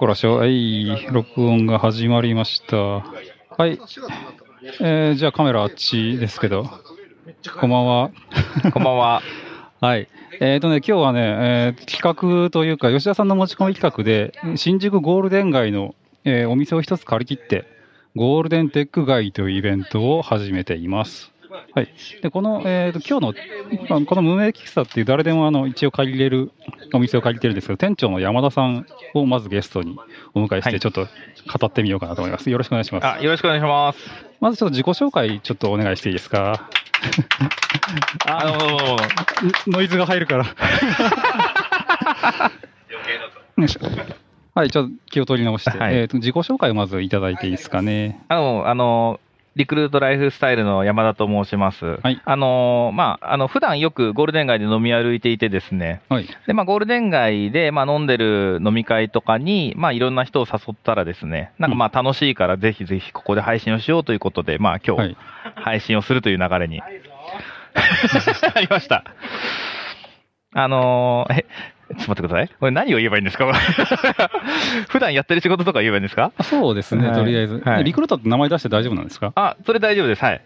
こらしょ、はい、録音が始まりました。はい、えー、じゃあカメラあっちですけど、こんばんは。こんばんは。はい。えっ、とね、今日はね、えー企画というか、吉田さんの持ち込み企画で、新宿ゴールデン街の、えーお店を一つ借り切って、ゴールデンテック街というイベントを始めています。はい。で、この、えっ、と、今日の、まあこの無名喫茶っていう誰でもあの、一応借りれるお店を借りてるんですけど、店長の山田さんをまずゲストにお迎えして、はいちょっと語ってみようかなと思います。よろしくお願いします。あ、よろしくお願いします。まずちょっと自己紹介ちょっとお願いしていいですか？あの ノイズが入るから。よいしょはい、ちょっと気を取り直して、はいえーと自己紹介をまずいただいていいですかね？あの、あの、リクルートライフスタイルの山田と申します。はいあの、まあ、あの、普段よくゴールデン街で飲み歩いていてですね。はい。で、まあ、ゴールデン街で、まあ、飲んでる飲み会とかに、まあ、いろんな人を誘ったらですね、なんかまあ、楽しいからぜひぜひここで配信をしようということで、まあ、今日はい、配信をするという流れに、ありました。あのーえ、ちょっと待ってください。これ何を言えばいいんですか？普段やってる仕事とか言えばいいんですか？あそうですね、はいとりあえず、はいリクルートって名前出して大丈夫なんですか？あ、それ大丈夫です。はい。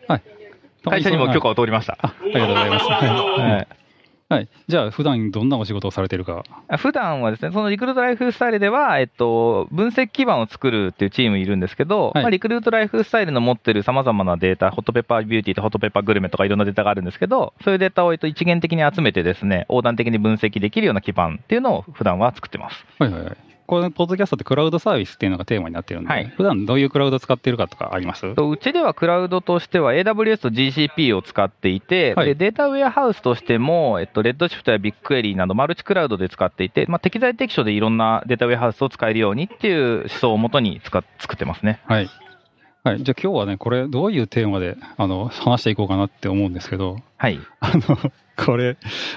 会社にも許可を。を通りました。あありがとうございます。ははいい。はい。じゃあ、普段どんなお仕事をされてるか。あ普段はですね、そのリクルートライフスタイルでは、えっと、分析基盤を作るっていうチームいるんですけど、はいまあ、リクルートライフスタイルの持ってる様々なデータ、ホットペッパービューティーとホットペッパーグルメとかいろんなデータがあるんですけど、そういうデータをえっと一元的に集めてですね、横断的に分析できるような基盤っていうのを普段は作ってます。はいはいはい。これ、ポッドキャストってクラウドサービスっていうのがテーマになってるんで、はい普段どういうクラウド使ってるかとかあります？とうちではクラウドとしては AWS と GCP を使っていて、はいでデータウェアハウスとしても、えっと、レッドシフトやビッグクエリーなどマルチクラウドで使っていて、まあ、適材適所でいろんなデータウェアハウスを使えるようにっていう思想をもとに作ってますね。はい。はい。じゃあ今日はね、これ、どういうテーマで、あの、話していこうかなって思うんですけど、はい。あの、これ、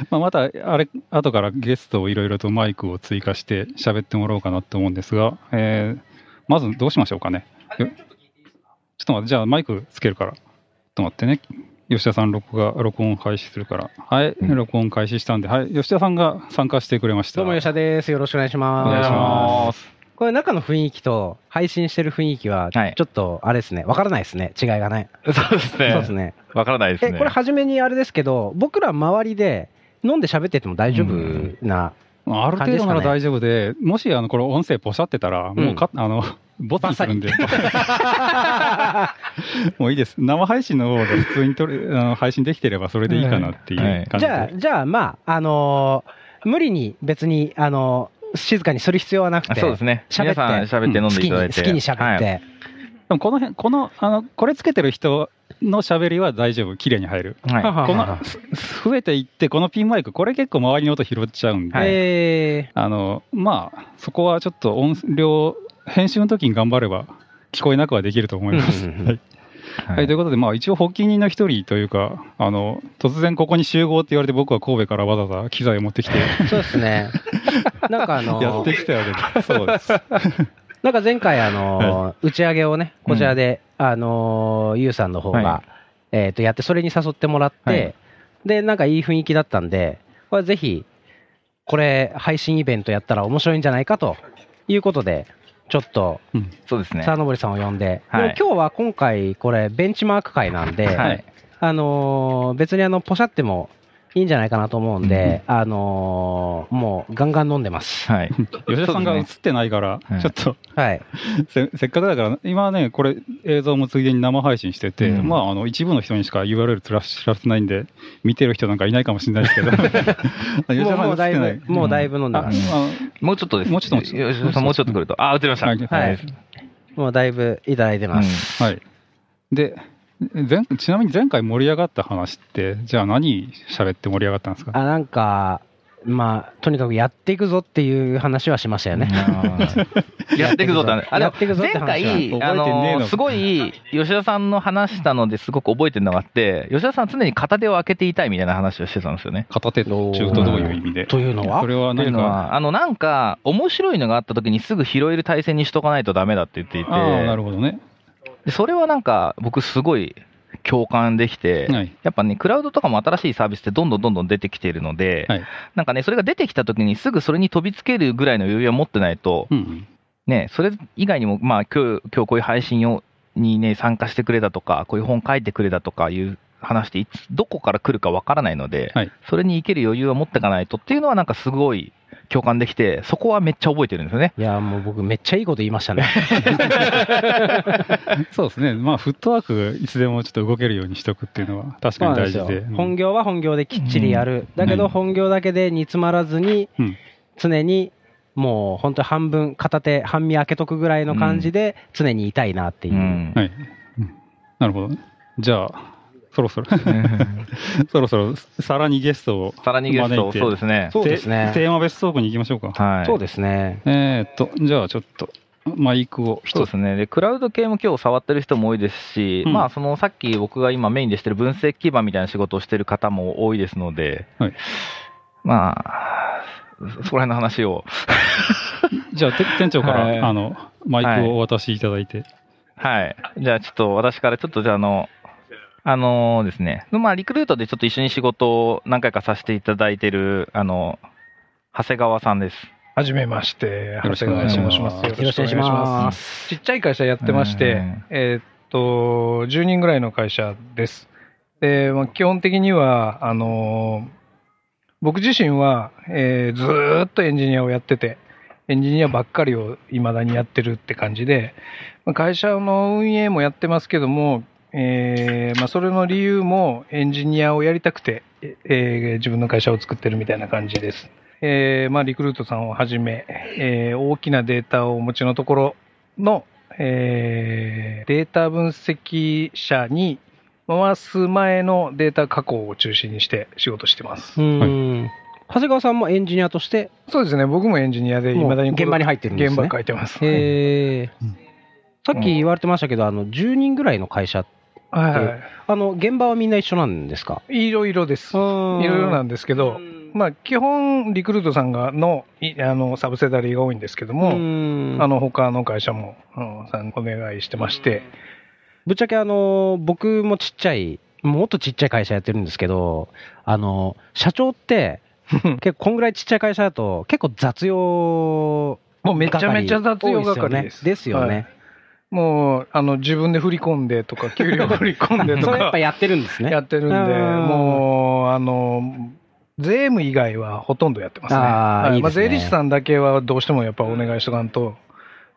まあ、また、あれ、後からゲストをいろいろとマイクを追加して喋ってもらおうかなと思うんですが、えー、まずどうしましょうかね。よちょっと待って、じゃあマイクつけるから。ちょっと待ってね。吉田さん録画、録音開始するから。はい、うん録音開始したんで、はい、吉田さんが参加してくれました。どうも吉田です。よろしくお願いしおます。願いしますこれ中の雰囲気と配信してる雰囲気は、はいちょっとあれですね、わからないですね、違いがね。そうですね。そうですね。わからないですえ、ね。これ初めにあれですけど、僕ら周りで飲んで喋ってても大丈夫な、まあある程度なら大丈夫で、もしあのこれ音声ポシャってたら、もうか、あの、ボツにするんで、もういいです。生配信の方で普通に撮るあの配信できてればそれでいいかなっていうはい感じで。じゃあ、じゃあまあ、あのー無理に別に、あのー静かにする必要はなくて、そうですね。喋って皆さん喋って飲ん好きにでいただいて。好きに喋って、はいでもこの辺、この、あの、これつけてる人の喋りは大丈夫。綺麗に入る。はいははこの、す増えていって、このピンマイク、これ結構周りの音拾っちゃうんで、はいえあの、まあ、そこはちょっと音量、編集の時に頑張れば聞こえなくはできると思います。うんうんうんはい。はい、ということで、まあ、一応発起人の一人というか、あの、突然ここに集合って言われて、僕は神戸からわざわざ機材を持ってきて、ー そうですね。なんかあのーやってきたわけで、そうです。なんか前回、あのー打ち上げをね、こちらで、あのーゆうさんの方が、はえっ、と、やって、それに誘ってもらって、はい。で、なんかいい雰囲気だったんで、これぜひ、これ、配信イベントやったら面白いんじゃないかということで、ちょっと、うんそうですね。沢登さんを呼んで、はいでも今日は今回、これ、ベンチマーク会なんで、はい。あのー別にあの、ポシャってもいいんじゃないかなと思うんで、あのーもう、ガンガン飲んでます。はい。吉田さんが映ってないから、はいちょっとはい。せ、せっかくだから、今ね、これ、映像もついでに生配信してて、うんまあ、あの、一部の人にしか URL つら知らせないんで、見てる人なんかいないかもしれないですけど、吉田さんもうだいぶ、もうだいぶ飲んであます。あもうちょっとです。もうちょっとよ吉田さんもうちょっと来ると。あ、映りました。はいはいもうだいぶいただいてます。はい。で、前ちなみに前回盛り上がった話って、じゃあ何喋って盛り上がったんですか？あ、なんか、まあ、とにかくやっていくぞっていう話はしましたよね。うん。やっていくぞって話。あ、でもやっていくぞって前回、あのの、すごい、吉田さんの話したのですごく覚えてるのがあって、吉田さんは常に片手を開けていたいみたいな話をしてたんですよね。片手中とどういう意味で？というのは？それは何か、あの、なんか、面白いのがあった時にすぐ拾える体制にしとかないとダメだって言っていて、ああ、なるほどね。でそれはなんか、僕すごい共感できて、はい。やっぱね、クラウドとかも新しいサービスってどんどんどんどん出てきているので、はい。なんかね、それが出てきた時にすぐそれに飛びつけるぐらいの余裕は持ってないと、うんね、それ以外にも、まあ、今日、今日こういう配信をにね、参加してくれたとか、こういう本書いてくれたとかいう話っていつ、どこから来るかわからないので、はい。それに生ける余裕を持っていかないとっていうのは、なんかすごい共感できて、そこはめっちゃ覚えてるんですよね。いや、もう僕めっちゃいいこと言いましたね。そうですね。まあ、フットワーク、いつでもちょっと動けるようにしとくっていうのは確かに大事で。でうん本業は本業できっちりやる。だけうんど本業だけで煮詰まらずに、うん常にもう本当半分、片手、半身開けとくぐらいの感じで、常にいたいなっていうう。ん。はい。うんなるほど。じゃあ、そろそろ、そろそろ、さらにゲストをさらにゲスト、そうですね。そうですねテテーマ別トークに行きましょうか。はい。そうですね。えーっと、じゃあちょっと、マイクを一つ。そうですね。で、クラウド系も今日触ってる人も多いですし、うんまあ、そのさっき僕が今メインでしてる分析基盤みたいな仕事をしてる方も多いですので、はいまあ、そこら辺の話を。じゃあ、て店長から、はいあの、マイクをお渡しいただいて。はい。じゃあちょっと私からちょっとじゃああの、あのですね、まあリクルートでちょっと一緒に仕事を何回かさせていただいてる、あの、長谷川さんです。はじめまして、ろしくお願いします長谷川と申します。よろしくお願いします。ちっちゃい会社やってまして、うんえーっと、10人ぐらいの会社です。で、まあ、基本的には、あのー僕自身は、えーずーっとエンジニアをやってて、エンジニアばっかりを未だにやってるって感じで、まあ会社の運営もやってますけども、えーまあ、それの理由もエンジニアをやりたくて、えー自分の会社を作ってるみたいな感じです。えーまあ、リクルートさんをはじめ、えー大きなデータをお持ちのところの、えーデータ分析者に回す前のデータ加工を中心にして仕事してます。うん。長谷川さんもエンジニアとして、そうですね、僕もエンジニアで、もう未だに現場に入ってるんですね現場書いてます。へえうん。さっき言われてましたけど、あの、10人ぐらいの会社、はいはあの、現場はみんな一緒なんですか？い。いろいろです。いろいろなんですけど、まあ、基本、リクルートさんがのいあのサブセダリーが多いんですけども、もあの他の会社も、うん、さんお願いしてまして、ぶっちゃけあの、僕もちっちゃい、もっとちっちゃい会社やってるんですけど、あの、社長って、結構こんぐらいちっちゃい会社だと、結構雑用もうめちゃめちゃ雑用係多いです。ですよね。はいもうあの自分で振り込んでとか、給料振り込んでとか。それやっぱやってるんですね。やってるんで、うん。もうあの税務以外はほとんどやってますね。あーい。いまあ、ですね。税理士さんだけはどうしてもやっぱお願いしとかんと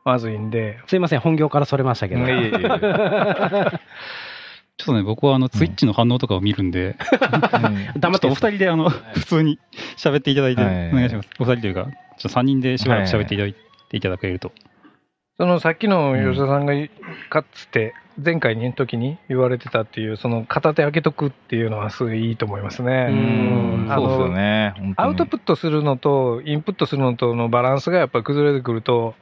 まずいんで、すいません、本業からそれましたけど。いえいえいえ。ちょっとね、僕はあの、ツイッチの反応とかを見るんで、うん。黙っちょってとお二人であの、普通に喋っていただいて、はい。お願いします。お二人というか、ちょっと三人でしばらく喋っていただいていただけると。そのさっきの吉田さんがかつて前回の時に言われてたっていう、その片手開けとくっていうのはすごいいいと思いますね。うんそうですよね。アウトプットするのとインプットするのとのバランスがやっぱり崩れてくると、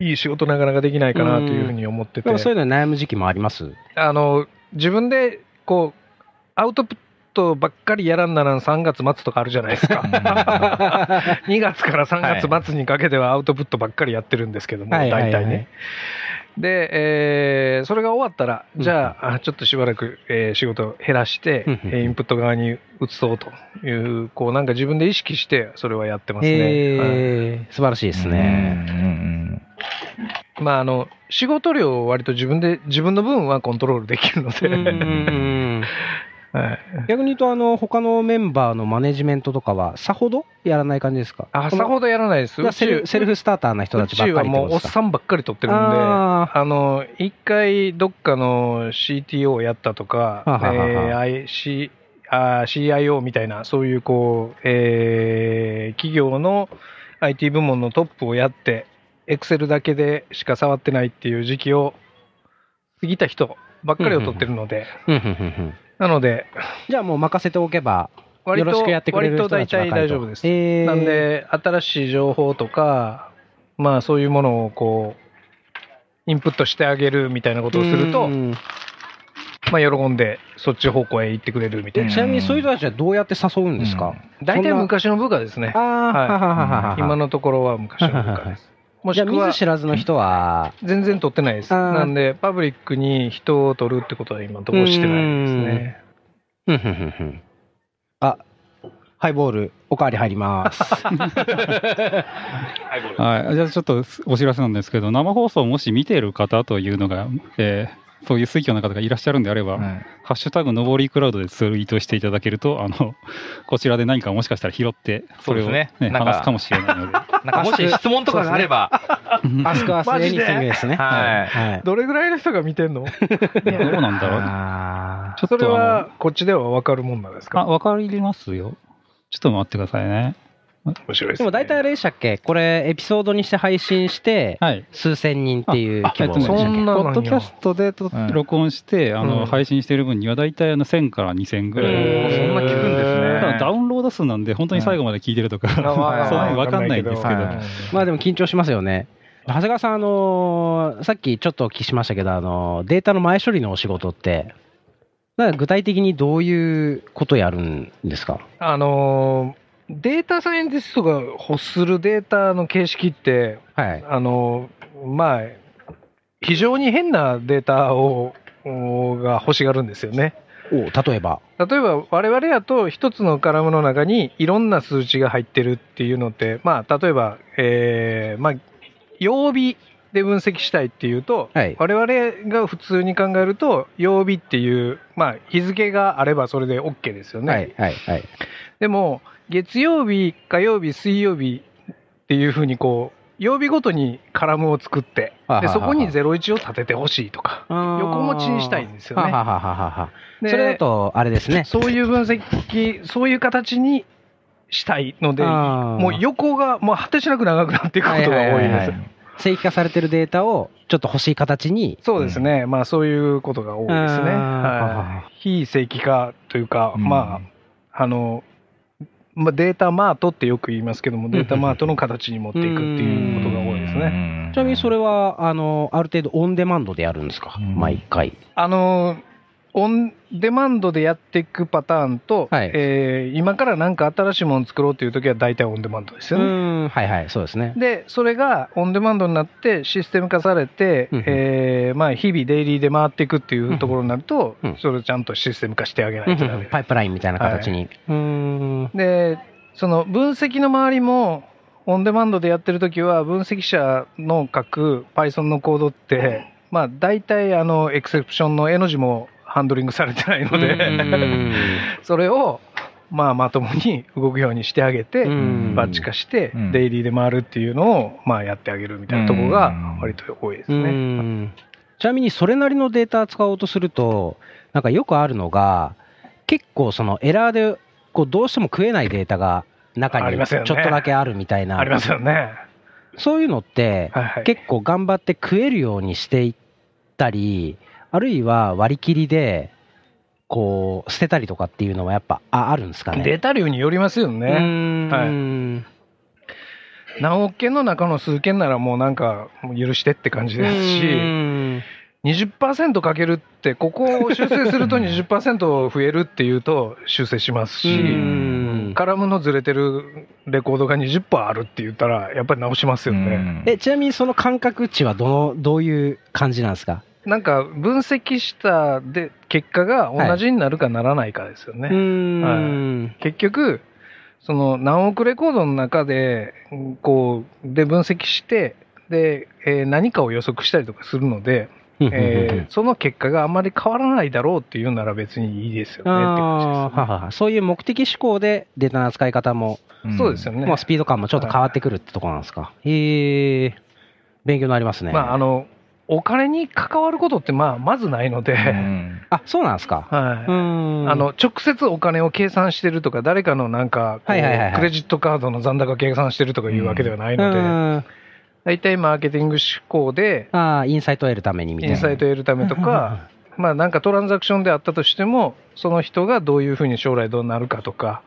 いい仕事なかなかできないかなというふうに思っててでも、そういうのに悩む時期もあります？あの自分でこうアウトプットばっかりやらんなら3月末とかあるじゃないですか。2月から3月末にかけてはアウトプットばっかりやってるんですけども、はいはいはい。大体ね。で、えーそれが終わったら、じゃあ、あちょっとしばらく、えー仕事を減らして、うんインプット側に移そうという、こうなんか自分で意識して、それはやってますね。はい。えー素晴らしいですね。うんうんまあ、あの仕事量を割と自分で、自分の分はコントロールできるので、うんうんうんはい、逆に言うと、あの、他のメンバーのマネジメントとかは、さほどやらない感じですか？あさほどやらないです。うセルセルフスターターな人たうちばっちはもうおっさんばっかり取ってるんで、ああの、一回どっかの CTO をやったとか、えー IC あー CIO みたいな、そういうこう、えー企業の IT 部門のトップをやって、Excel だけでしか触ってないっていう時期を過ぎた人ばっかりを取ってるので、なので、じゃあもう任せておけば、割とよろしくやってくれる人た割と大体ちばかりと大丈夫です。えー。なんで、新しい情報とか、まあそういうものをこう、インプットしてあげるみたいなことをすると、うん。まあ喜んでそっち方向へ行ってくれるみたいな。ちなみにそういう人たちはどうやって誘うんですか、大体昔の部下ですね。今のところは昔の部下です。もしくはず知らずの人は、全然取ってないです。なんで、パブリックに人を取るってことは今のところしてないですね。ふんふんふんふんあ、ハイボール、おかわり入ります。はい、じゃあちょっとお知らせなんですけど、生放送をもし見ている方というのが、えーそういう水教の方がいらっしゃるんであれば、はいハッシュタグのぼりクラウドでツイートしていただけると、あの こちらで何かもしかしたら拾って、それを、ねね話すかもしれないので。なんかもし質問とかがあれば、アスクアスエニシングですね。はいはい。どれぐらいの人が見てんの？どうなんだろう。あちょっとそれはこっちでは分かるもんなんですあ、かわかりますよ。ちょっと待ってくださいね。面白いでーす、ね。でも大体あれでしたっけ？これ、エピソードにして配信して、はい。数千人っていう規模えっとね、そんなのポッドキャストでとうん。録音して、あのうん。配信している分には、大体あの1000から2000ぐらい。そんな聞くんですね。ダウンロード数なんで、本当に最後まで聞いてるとか、そういうの分かんないんですけど、はい。まあでも緊張しますよね。長谷川さん、あのーさっきちょっとお聞きしましたけど、あのーデータの前処理のお仕事って、具体的にどういうことやるんですか？あのーデータサイエンティストが欲するデータの形式って、はい。あのーまあ、非常に変なデータをおが欲しがるんですよね。お例えば。例えば我々やと一つのカラムの中にいろんな数値が入ってるっていうのって、まあ、例えば、えーまあ、曜日で分析したいっていうと、はい我々が普通に考えると曜日っていう、まあ、日付があればそれで OK ですよね。はい、はい、はい。でも月曜日火曜日水曜日っていうふうにこう曜日ごとにカラムを作ってでそこに01を立ててほしいとか横持ちにしたいんですよねそれだと、あれですね。そういう分析そういう形にしたいのでももう横がもう果てしなく長くなっていくことが多いですはい正規化されてるデータをちょっと欲しい形に。そうですね、まあそういうことが多いですね。はい、非正規化というか、うんまあ、あの、まあ、データマートってよく言いますけども、データマートの形に持っていくっていうことが多いですね。ちなみにそれは、あの、ある程度オンデマンドでやるんですか、うん毎回。あの、オンデマンドでやっていくパターンと、はいえー今から何か新しいものを作ろうというときは大体オンデマンドですうよね。ん、はいはい、そうですね。で、それがオンデマンドになってシステム化されて、うんえーまあ、日々デイリーで回っていくっていうところになると、うんそれをちゃんとシステム化してあげなうんいとダメ。パイプラインみたいな形に。うーん。で、その分析の周りも、オンデマンドでやってるときは、分析者の書く Python のコードって、まあ、大体、あの、エクセプションの N 字もハンドリングされてないのうで、ん。それを、まあ、まともに動くようにしてあげて、うん。バッチ化してうん、デイリーで回るっていうのを、まあ、やってあげるみたいなところが、割と多いですうね。ん。ちなみにそれなりのデータ使おうとすると、なんかよくあるのが、結構そのエラーでこうどうしても食えないデータが中にちょっありますよね。とだけあるみたいな、ありますよね。そういうのって。結構頑張って食えるようにしていったり、あるいは割り切りで、こう、捨てたりとかっていうのはやっぱああるんですかね。データ量によりますようね。ーん何億件の中の数件ならもうなんか、もう許してって感じですうし、ーん20%かけるって、ここを修正すると 20%増えるっていうと修正しますし、うんカラムのずれてるレコードが20%あるって言ったら、やっぱり直しますよね。え、ちなみにその感覚値はどの、どういう感じなんですか？なんか分析したで結果が同じになるかならないかですよね。うーん。結局、その何億レコードの中で、うんこう、で分析して、で、えー何かを予測したりとかするので、えーその結果があまり変わらないだろうっていうなら別にいいですよねって感あーはははそういう目的思考でデータの扱い方も。そうですよね。まあ、スピード感もちょっと変わってくるってところなんですか。へえ勉強になりますね。まあ、あの、お金に関わることって、まあ、まずないので、あそうなんですか。はい。うーん。あの、直接お金を計算してるとか、誰かのなんか、クレジットカードの残高計算してるとかいうわけではないうので、ん。大体マーケティング思考で、ああ、インサイトを得るためにみたいな。インサイトを得るためとか、まあなんかトランザクションであったとしても、その人がどういうふうに将来どうなるかとか、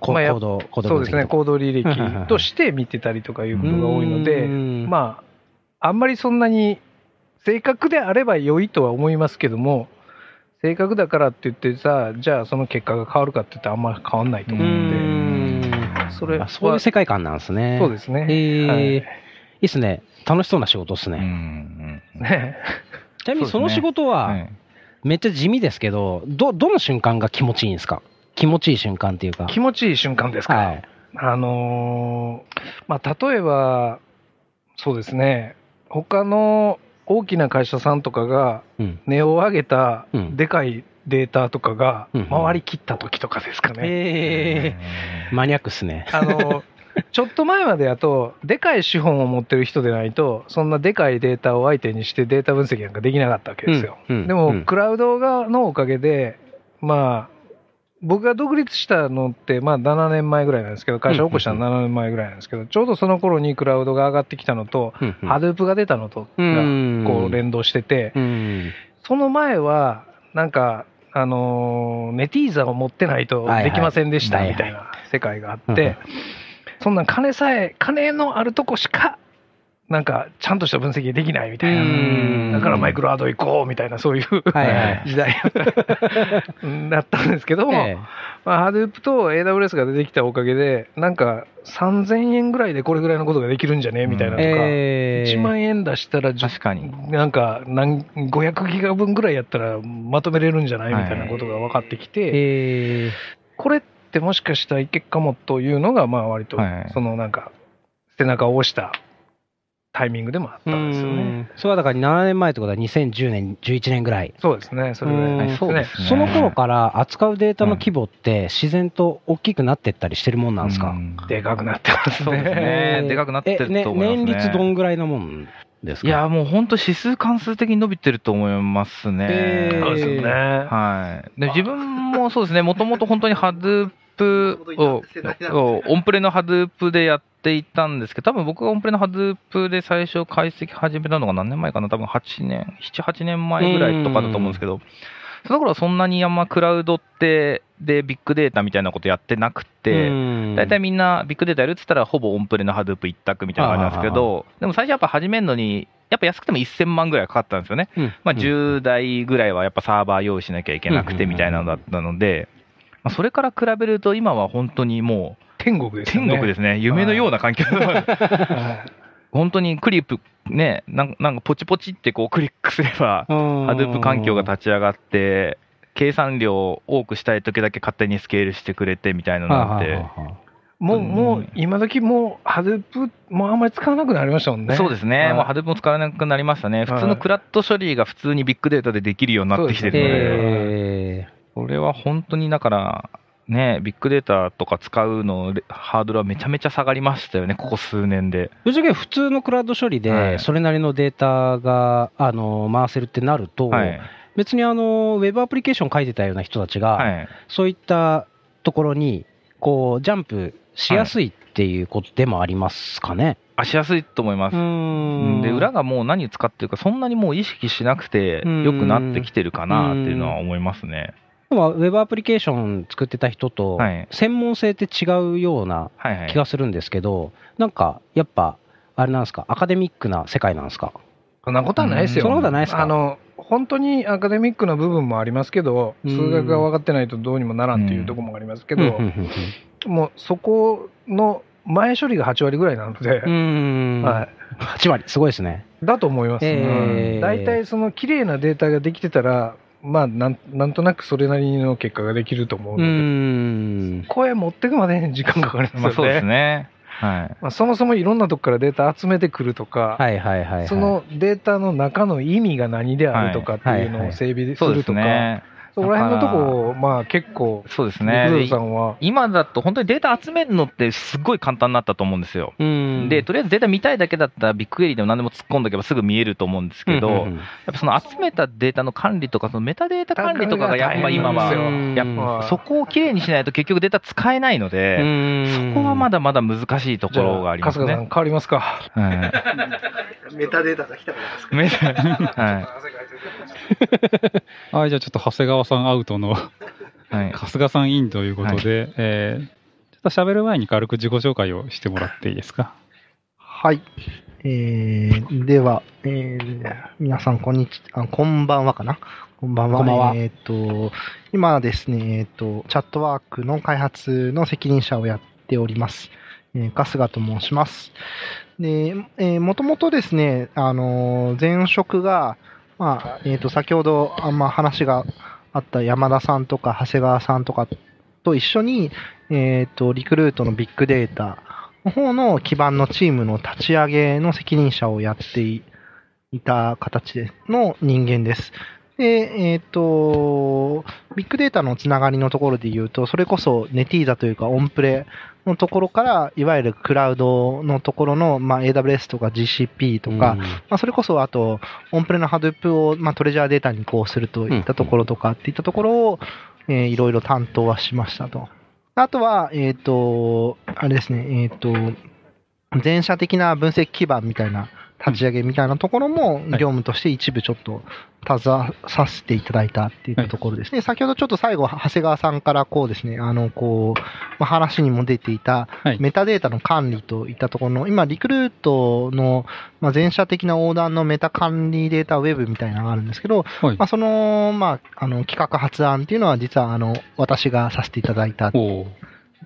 行動、行動そうですね、行動履歴として見てたりとかいうことが多いので、ままあ、あんまりそんなに正確であれば良いとは思いますけども、正確だからって言ってさ、じゃあその結果が変わるかって言ったらあんまり変わんないとう思うのんで、それはそういう世界観なんですね。そうですね。へえはいいいっすね。楽しそうな仕事っすね。ねちなみにその仕事は、めっちゃ地味ですけど、ど、どの瞬間が気持ちいいんですか？気気持ちいい瞬間っていうか。気持ちいい瞬間ですか。はい。あのーまあ、例えば、そうですね、他の大きな会社さんとかがうん。値を上げたうんでかいデータとかがうん回りきった時とかですかね。へーマニアックっすね。あの ちょっと前までやと、でかい資本を持ってる人でないと、そんなでかいデータを相手にしてデータ分析なんかできなかったわけですよ。うんうんでも、うんクラウドがのおかげで、まあ、僕が独立したのって、まあ7年前ぐらいなんですけど、会社を起こしたの7年前ぐらいなんですけど、ちょうどその頃にクラウドが上がってきたのと、ハドゥープが出たのと、こう連動してて、うん。その前は、なんか、あのーネティーザを持ってないとできませんでしたみたいな世界があうんって、そんなん金さえ、金のあるとこしか、なんか、ちゃんとした分析できないみたいうん。な。だからマイクロハード行こうみたいな、そういう 時代。だったんですけども、え。まあ、ハドゥープと AWS が出てきたおかげで、なんか3000円ぐらいでこれぐらいのことができるんじゃねみたいなとか、え1万円出したら10確かに。なんか何500ギガ分ぐらいやったらまとめれるんじゃないみたいなことが分かってきて、えこれってもしかしたらいけっかもというのが、まあ割とはい。そのなんか背中を押したタイミングでもあったんですよね。それはだから7年前ってことは2010年、11年ぐらい。そうですね、それぐらいですね。そうですねその頃から扱うデータの規模って自然と大きくなってったりしてるもんなんですか、うんでかくなってますそうですね。ねでかくなってると思いますねえ年率どんぐらいのもんですか？いや、もう本当指数関数的に伸びてると思いますね。そうですよね。はい。で自分もそうですね、もともと本当にハドゥープを、をオンプレのハドゥープでやっていたんですけど、多分僕がオンプレのハドゥープで最初解析始めたのが何年前かな、多分8年、7、8年前ぐらいとかだと思うんですけど、その頃はそんなにあんまクラウドって、で、ビッグデータみたいなことやってなくて、大体みんなビッグデータやるって言ったら、ほぼオンプレのハドゥープ一択みたいなのがありますけど、でも最初やっぱ始めるのに、やっぱ安くても1000万ぐらいかかったんですよね。まあ、10台ぐらいはやっぱサーバー用意しなきゃいけなくてみたいなのだったので、まあ、それから比べると今は本当にも天国うですよね。天国ですね、夢のような環境はい。本当にクリップ、ね、なんなんかポチポチってこうクリックすれば、ハドゥープ環境が立ち上がって、計算量を多くしたい時だけ勝手にスケールしてくれてみたいなのがあって、もう、うん。もう、今時もう、ハドゥープ、もうあんまり使わなくなりましたもんね。そうですね、はい。もうハドゥープも使わなくなりましたね、普通のクラット処理が普通にビッグデータでできるようになってきてるので、えこれは本当にだから、ね、ビッグデータとか使うの、ハードルはめちゃめちゃ下がりましたよね、ここ数年で。ぶっちゃけ普通のクラウド処理で、はいそれなりのデータが、あの回せるってなると、はい。別にあのウェブアプリケーション書いてたような人たちが、はい。そういったところにこうジャンプしやすいっていうことでもありますかね。あしやすいと思います。んで、裏がもう何使ってるか、そんなにもう意識しなくてうん良くなってきてるかなっていうのは思いますね。でもウェブアプリケーション作ってた人とはい。専門性って違うような。気がするんですけど、なんかやっぱあれなんですか？アカデミックな世界なんですか？そんなことはないですよ。そんなことはないですか？あの、本当にアカデミックな部分もありますけど、うん。数学が分かってないとどうにもならんっていうところもありますけど、もうそこの前処理が8割ぐらいなので、は8割、すごいですね。い、だと思います、えー。大体その綺麗なデータができてたら、まあなん、なんとなくそれなりの結果ができると思ううので、ん。声持ってくまでに 時間かかりますよね。まあそうですね。はい。まあ、そもそもいろんなとこからデータ集めてくるとか、はいはいはい、はい。そのデータの中の意味が何であるとかっていうのを整備すそうでするとか、ね。そこら辺のとこを、まあ結構、そうですね。さんは、今だと本当にデータ集めるのってすっごい簡単になったと思うんですよ。うん。で、とりあえずデータ見たいだけだったらビッグエリーでも何でも突っ込んどけばすぐ見えると思うんですけど、やっぱその集めたデータの管理とか、そのメタデータ管理とかがやっぱ今は、うんやっぱそこをきれいにしないと結局データ使えないので、そこはまだまだ難しいところがありますね。春日さん変わりますか？はい。メタデータが来たからですか？メタはい。はい、じゃあちょっと長谷川さんアウトのはい 春日さんインということで、えーちょっと喋る前に軽く自己紹介をしてもらっていいですか？はい。えー、では、えー、皆さん、こんにちあ、こんばんはかな？こんばんは。こんばんはえっ、と、今はですね、えっ、と、チャットワークの開発の責任者をやっております。えー、春日と申します。で、えー、もともとですね、あのー前職が、まあ、えっ、と、先ほど、あんま話があった山田さんとか長谷川さんとかと一緒に、えっ、と、リクルートのビッグデータの方の基盤のチームの立ち上げの責任者をやっていた形での人間です。で、えっ、と、ビッグデータのつながりのところで言うと、それこそネティーザというかオンプレのところから、いわゆるクラウドのところの、まあ、AWS とか GCP とか、まあ、それこそあと、オンプレの Hadoop を、まあ、トレジャーデータに移行するといったところとかっていったところを、えーいろいろ担当はしましたと。あとは、えっ、と、あれですね、えっ、と、全社的な分析基盤みたいな立ち上げみたいなところも業務として一部ちょっと携わさせていただいたっていうところですね。先ほどちょっと最後、長谷川さんからこうですね、あの、こう、まあ、話にも出ていたはい。メタデータの管理といったところの、今、リクルートの、まあ、全社的な横断のメタ管理データウェブみたいなのがあるんですけど、はいまあ、その、まあ、あの、企画発案っていうのは実は、あの、私がさせていただいた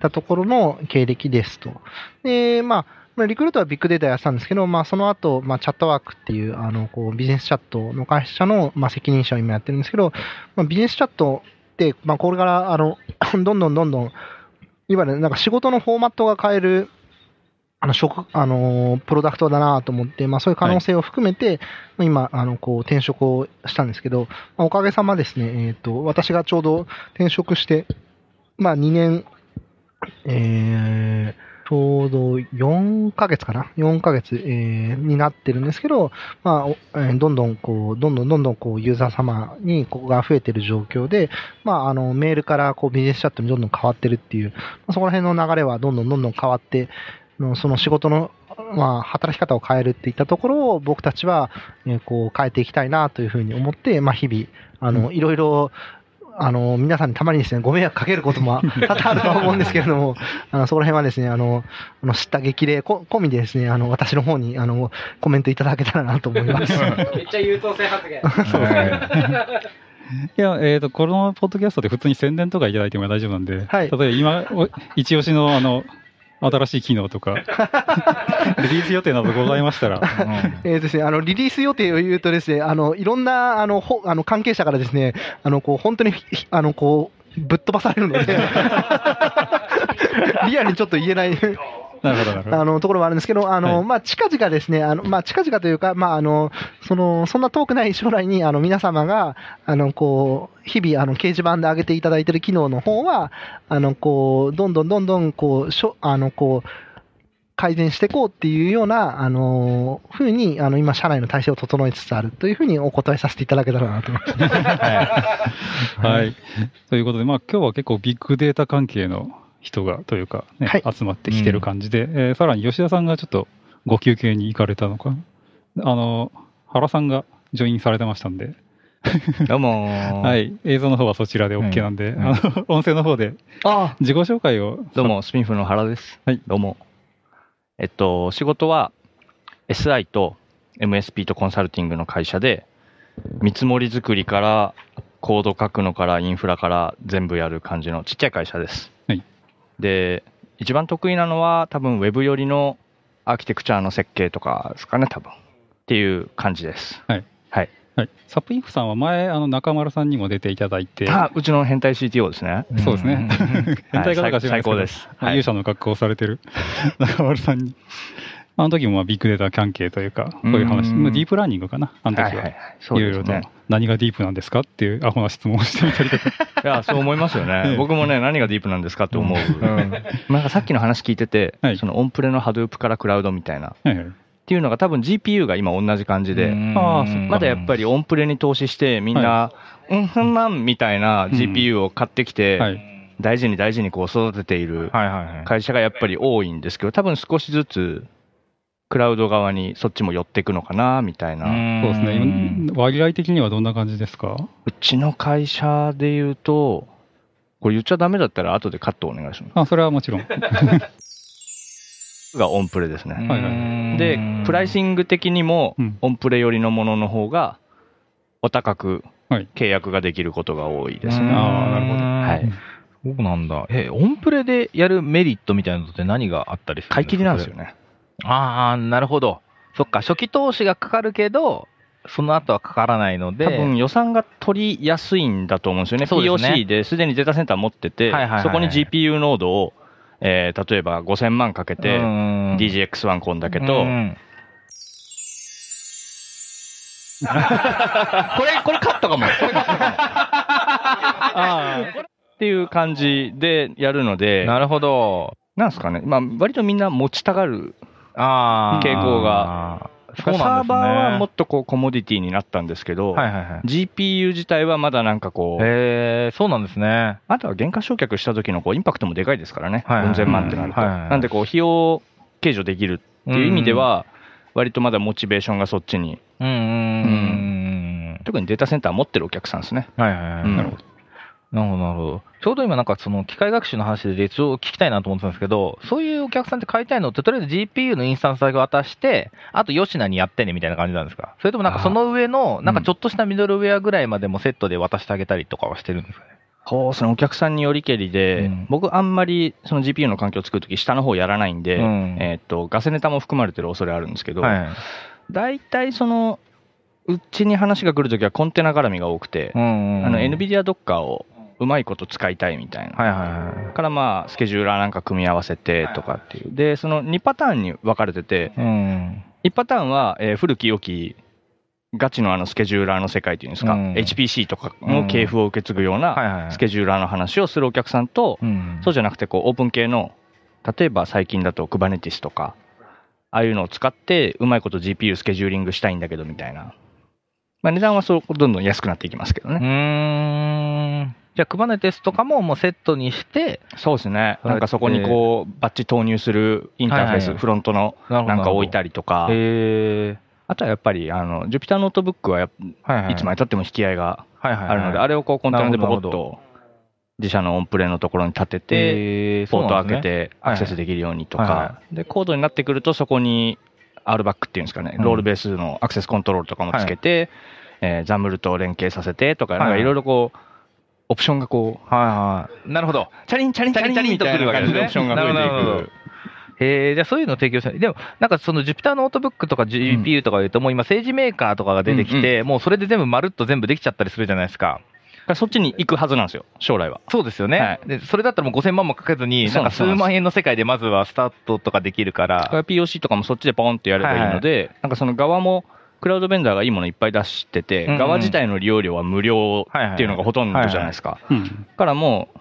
たところの経歴ですと。で、まあ、まあリクルートはビッグデータやってたんですけど、まあ、その後、まあ、チャットワークっていう、あの、こう、ビジネスチャットの会社の、まあ、責任者を今やってるんですけど、まあ、ビジネスチャットって、まあ、これから、あの、どんどんどんどん、いわゆるなんか仕事のフォーマットが変える、あの、職、あの、プロダクトだなと思って、まあ、そういう可能性を含めて、まあ今、あの、こう、転職をしたんですけど、まあおかげさまですね、えっ、と、私がちょうど転職して、まあ、2年、えーちょうど4ヶ月かな ?4 ヶ月、えーになってるんですけど、まあ、おえーどんどんこう、どんどんどんどんこう、ユーザー様にここが増えてる状況で、まあ、あの、メールからこう、ビジネスチャットにどんどん変わってるっていう、まあそこら辺の流れはどんどんどんどん変わって、のその仕事の、まあ、働き方を変えるっていったところを僕たちは、えーこう、変えていきたいなというふうに思って、まあ、日々、あの、いろいろ、あの、皆さんにたまにですね、ご迷惑かけることも 多々あるとは思うんですけれども、あの、そこら辺はですね、あの、あの知った激励こ込みでですね、あの、私の方に、あの、コメントいただけたらなと思います。めっちゃ優等生発言。いや、えっ、と、このポッドキャストで普通に宣伝とかいただいても大丈夫なんで、はい例えば今、お一押しの、あの、新しい機能とか、リリース予定などございましたら、えーですね、あの、リリース予定を言うとですね、あの、いろんな、あの、ほあの関係者からですね、あの、こう、本当に、ひあの、こう、ぶっ飛ばされるので、リアルにちょっと言えない、なるほど、なるほど。あの、ところもあるんですけど、あの、はいまあ、近々ですね、あの、まあ、近々というか、まあ、あの、その、そんな遠くない将来に、あの、皆様が、あの、こう、日々、あの、掲示板で上げていただいている機能の方は、あの、こう、どんどんどんどん、こう、しょ、あの、こう、改善していこうっていうような、あの、ふうに、あの、今、社内の体制を整えつつあるというふうにお答えさせていただけたらなと思います。はい。ということで、まあ、今日は結構ビッグデータ関係の人が、というか、ねはい集まってきてる感じで、えーさらに吉田さんがちょっとご休憩に行かれたのか、あの、原さんがジョインされてましたんで、どうもー はい、映像の方はそちらで OK なんで、うんあの音声の方であ自己紹介を。どうも、スピンフの原です。はいどうも。えっと、仕事は SI と MSP とコンサルティングの会社で、見積もり作りから、コード書くのから、インフラから全部やる感じのちっちゃい会社です。はいで、一番得意なのは多分 Web 寄りのアーキテクチャの設計とかですかね、多分。っていう感じです。はい。はい。はい、サップインフさんは前、あの中丸さんにも出ていただいて、あ、うちの変態 CTO ですね。そうですね。変態かどうか知らないですけど、最高です。まあ勇者の格好をされてる 中丸さんに。あの時もまあビッグデータ関係というか、こういう話、ディープラーニングかな、あの時は。はいはいろいろと。何がディープなんですかっていうアホな質問をしてみたりとか。いや、そう思いますよ ええね。僕もね、何がディープなんですかって思う。なんかさっきの話聞いてて、はいそのオンプレの Hadoop からクラウドみたいな。っはいはいていうのが多分 GPU が今同じ感じで、まだやっぱりオンプレに投資してみんな、うんふんまんみたいな GPU を買ってきて、はい。大事に大事にこう育てている。会社がやっぱり多いんですけど、多分少しずつクラウド側にそっちも寄っていくのかな、みたいな。そうですね。今割合的にはどんな感じですか？うちの会社で言うと、これ言っちゃダメだったら後でカットお願いします。あ、それはもちろん。がオンプレですね。はいはいで、プライシング的にもうん、オンプレ寄りのものの方が、お高くはい契約ができることが多いですうんね。あーなるほどはい。そうなんだ。え、オンプレでやるメリットみたいなのって何があったりする買い切りなんですよね。ね。ああ、なるほど。そっか、初期投資がかかるけど、その後はかからないので、多分予算が取りやすいんだと思うんですよね。そうですね POC ですでにデータセンター持ってて、はいはいはいそこに GPU ノードを、えー例えば5000万かけて、うん DGX1 こんだけと、うん これ、これカットかも。っていう感じでやるので、なるほど。なんですかね。まあ、割とみんな持ちたがる。あー傾向が。サーバーはもっとこうコモディティになったんですけど、はいはいはい。GPU 自体はまだなんかこう、へえ、そうなんですね。あとは原価償却した時のこうインパクトもでかいですからね。はいはいはい4000万ってなると。はいはいはいなんでこう費用計上できるっていう意味では、割とまだモチベーションがそっちに、うんうん。特にデータセンター持ってるお客さんですね。はいはいはい。うんなるほど。なるほど、なるほど。ちょうど今なんかその機械学習の話で列を聞きたいなと思ってたんですけど、そういうお客さんって買いたいのって、とりあえず GPU のインスタンスだけ渡して、あと吉名にやってねみたいな感じなんですか？それともなんかその上の、なんかちょっとしたミドルウェアぐらいまでもセットで渡してあげたりとかはしてるんですかね？ほう、そのお客さんによりけりで、うん。僕あんまりその GPU の環境を作るとき下の方やらないんで、うん。えーっと、ガセネタも含まれてる恐れあるんですけど、はい。大体その、うちに話が来るときはコンテナ絡みが多くて、うんうん。あの NVIDIA Docker をうまいこと使いたいみたいな。はいはいはい。からまあ、スケジューラーなんか組み合わせてとかっていう。で、その2パターンに分かれてて、うん。1パターンは、えー古き良き、ガチのあのスケジューラーの世界というんですか、うん HPC とかの系譜を受け継ぐようはいなはい。スケジューラーの話をするお客さんと、うんそうじゃなくてこうオープン系の、例えば最近だと Kubernetes とか、ああいうのを使って、うまいこと GPU スケジューリングしたいんだけどみたいな。まあ、値段はそうどんどん安くなっていきますけどね。う。じゃあ、Kubernetes とかももうセットにして、そうですね。はいなんかそこにこう、バッチ投入するインターフェース、フロントのなんか置いたりとか。あとはやっぱり、あの、Jupyter ノートブックはやっはい。つまで経っても引き合いがあるので、あれをこうコンテナでポコッと自社のオンプレのところに立てて、ポート開けてアクセスできるようにとか、で、コードになってくるとそこに RBAC っていうんですかね、うんロールベースのアクセスコントロールとかもつけて、えー、 SAML と連携させてとか、なんかいろいろこう、オプションがこう、はいはい。なるほど。チャリンチャリンチャリンチャリンとくるわけですね。オプションが増えていく。へえ、じゃあそういうのを提供したい。でも、なんかその Jupyter ノートブックとか GPU とか言うと、もう今 SageMaker とかが出てきて、もうそれで全部まるっと全部できちゃったりするじゃないですか。そっちに行くはずなんですよ、将来は。そうですよね。はいで、それだったらもう5000万もかけずに、なんか数万円の世界でまずはスタートとかできるから。POC とかもそっちでポンってやればいいので、なんかその側も、クラウドベンダーがいいものいっぱい出してて、うんうん側自体の利用料は無料っていうのがほとんどじゃないですか。からもう、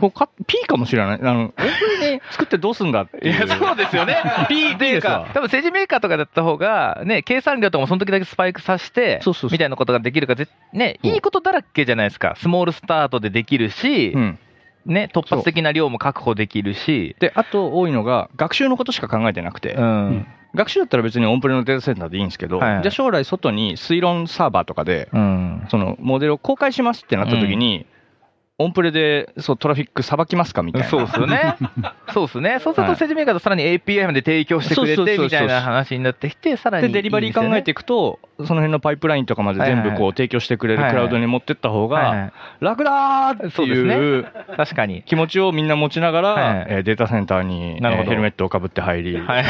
こうか P かもしれない。あの、オープンに作ってどうすんだっていや、そうですよね。P っていうか、多分政治メーカーとかだった方が、ね、計算量とかもその時だけスパイクさせてそうそうみたいなことができるかね、いいことだらけじゃないですか。スモールスタートでできるしう、ん。ね、突発的な量も確保できるし、で、あと多いのが、学習のことしか考えてなくて、うん。学習だったら別にオンプレのデータセンターでいいんですけど、はいはいじゃあ将来外に推論サーバーとかで、うん。そのモデルを公開しますってなった時に、オンプレでそうトラフィックさばきますかみたいな。そうですよね。そうですね。そうすると、政治メーカーとさらに API まで提供してくれてみたいな話になってきて、さらにで、デリバリー考えていくと、その辺のパイプラインとかまで全部こう提供してくれるクラウドに持ってった方が、楽だーっていうね。確かに。気持ちをみんな持ちながら、はい。えーデータセンターに、なるほど。えーヘルメットをかぶって入り、はい。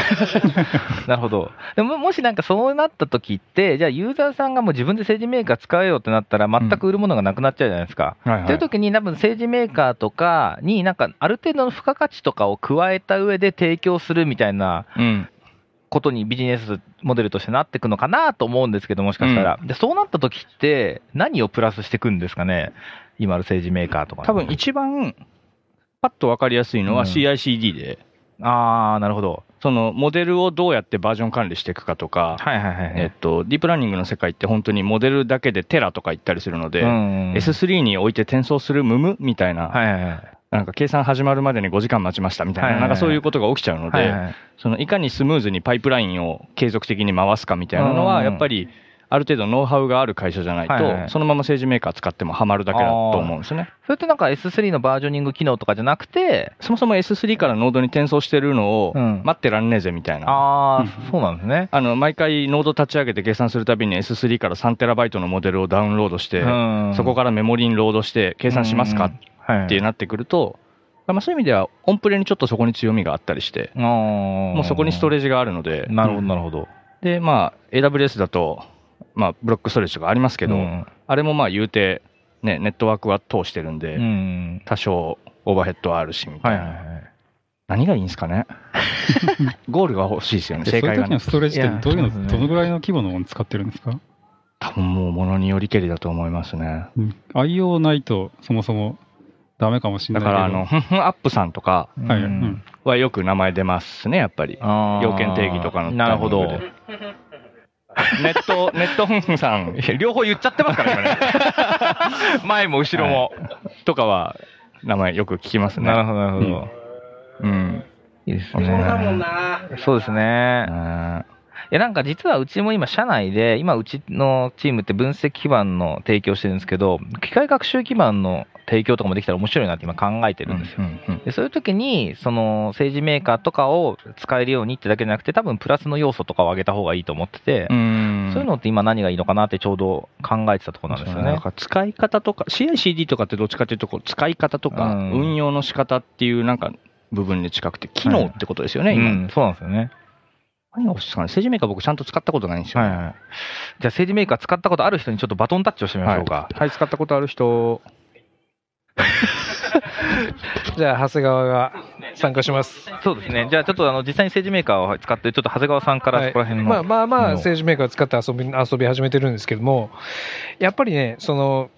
なるほど。でも、もしなんかそうなった時って、じゃあユーザーさんがもう自分で政治メーカー使えよってなったら、全く売るものがなくなっちゃうじゃないですか。はいはい。という時に、多分政治メーカーとかに、なんかある程度の付加価値とかを加えた上で提供するみたいなうんことにビジネスモデルとしてなっていくのかなと思うんですけど、もしかしたら。で、そうなった時って、何をプラスしていくんですかね？今の政治メーカーとか。多分一番パッと分かりやすいのはうん CICD で、あー、なるほど。そのモデルをどうやってバージョン管理していくかとか、はいはいはい。えっと、ディープラーニングの世界って本当にモデルだけでテラとか言ったりするので、うん S3 に置いて転送するムムみたいな、はいはいはい。なんか計算始まるまでに5時間待ちましたみたいな、はいはいはいなんかそういうことが起きちゃうので、はいはいそのいかにスムーズにパイプラインを継続的に回すかみたいなのは、うんやっぱりある程度ノウハウがある会社じゃないと、はいはいそのまま政治メーカー使ってもハマるだけだと思うんですね。それってなんか S3 のバージョニング機能とかじゃなくて、そもそも S3 からノードに転送してるのをうん待ってらんねえぜみたいな。ああ、うんそうなんですね。あの毎回ノード立ち上げて計算するたびに S3 から3テラバイトのモデルをダウンロードして、うんそこからメモリにロードして計算しますからってなってくると、まあ、そういう意味ではオンプレにちょっとそこに強みがあったりして、ももうそこにストレージがあるので、なるほど、なるほど。で、まあ、AWS だと、まあ、ブロックストレージとかありますけど、うんあれもまあ言うて、ね、ネットワークは通してるんで、うん。多少オーバーヘッドはあるしみたな。はいいはいはい。何がいいんですかね？ゴールが欲しいですよね、でそういう時の正解がね。ストレージってどういうの、ねどのぐらいの規模のもの使ってるんですか、多分もう物によりけりだと思いますね。うん、IO ないとそもそもダメかもしれだないけど。から、あの、ふんふんアップさんとかはよく名前出ますね、やっぱり。要件定義とかのなるほど ネット、ネットふんふんさん両方言っちゃってますから、今ね。前も後ろも。とかは名前よく聞きますね。なるほど、なるほど。うん。いいですね。そうですね。や、なんか実はうちも今、社内で、今、うちのチームって分析基盤の提供してるんですけど、機械学習基盤の提供とかもできたら面白いなって今考えてるんですよ。でそういう時に、その政治メーカーとかを使えるようにってだけじゃなくて、多分プラスの要素とかを上げた方がいいと思ってて、うん。そういうのって今何がいいのかなってちょうど考えてたところなんですよねなん。か使い方とか、CICD とかってどっちかというと、使い方とか、うん運用の仕方っていうなんか部分に近くて、機能ってことですよね、今。うん、そうなんですよね。何が欲しいですかね政治メーカー僕ちゃんと使ったことないんですよ、はいはい。じゃあ政治メーカー使ったことある人にちょっとバトンタッチをしてみましょうか。はい、使ったことある人、じゃあ、長谷川が参加します。そうですね。じゃあちょっとあの実際に SageMaker を使って、ちょっと長谷川さんからそこら辺の。まあまあまあ、の SageMaker 使って遊び遊び始めてるんですけども、やっぱりね、その、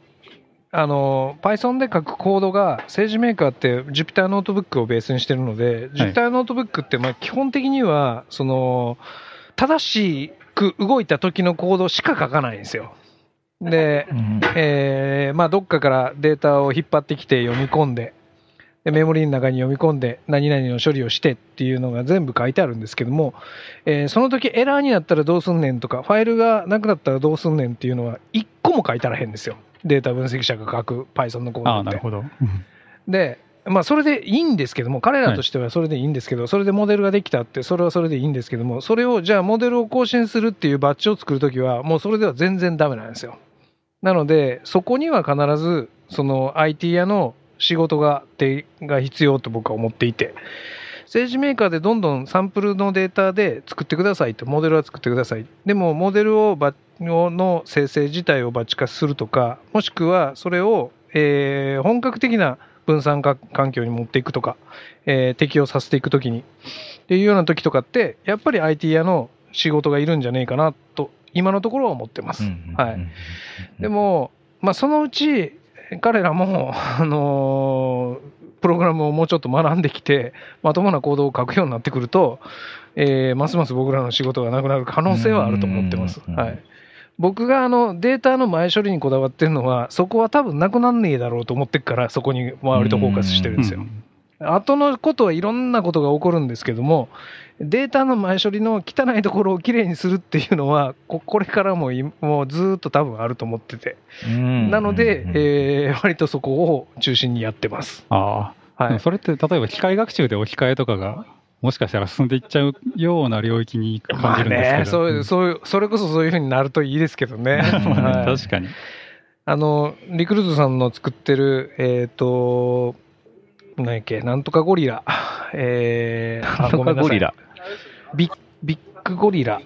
あの Python で書くコードが政治メーカーって Jupyter ノートブックをベースにしてるので、Jupyter ノートブックってまあ基本的にはその正しく動いた時のコードしか書かないんですよ。で、うん。えーまあ、どっかからデータを引っ張ってきて読み込んででメモリーの中に読み込んで何々の処理をしてっていうのが全部書いてあるんですけども、えーその時エラーになったらどうすんねんとかファイルがなくなったらどうすんねんっていうのは一個も書いてあらへんですよデータ分析者が書く Python のコードなるほど。で、まあ、それでいいんですけども、彼らとしてはそれでいいんですけど、それでモデルができたって、それはそれでいいんですけども、それをじゃあ、モデルを更新するっていうバッジを作るときは、もうそれでは全然ダメなんですよ。なので、そこには必ず、その IT 屋の仕事が手が必要と僕は思っていて、政治メーカーでどんどんサンプルのデータで作ってくださいと、モデルは作ってください。でも、モデルをバの生成自体をバッチ化するとか、もしくはそれを、えー本格的な分散化環境に持っていくとか、えー適用させていくときに、っていうような時とかって、やっぱり IT 屋の仕事がいるんじゃねえかなと、今のところは思ってます。はい。でも、まあ、そのうち、彼らも、あのープログラムをもうちょっと学んできて、まともなコードを書くようになってくると、えーますます僕らの仕事がなくなる可能性はあると思ってます。はい。僕があのデータの前処理にこだわってるのは、そこは多分なくなんねえだろうと思ってるから、そこに割とフォーカスしてるんですよ。後のことはいろんなことが起こるんですけども、データの前処理の汚いところをきれいにするっていうのは、ここれからもいもうずーっと多分あると思ってて、なので、えー割とそこを中心にやってます。ああ、はい。それって例えば機械学習で置き換えとかがもしかしたら進んでいっちゃうような領域に感じるんですけど、まあね、そうそうそれこそそういうふうになるといいですけどね。確かに。あの、リクルートさんの作ってる、えっ、と、何やっけ、なんとかゴリラ。えー、あなんとかゴリラ。ビッビッグゴリラ。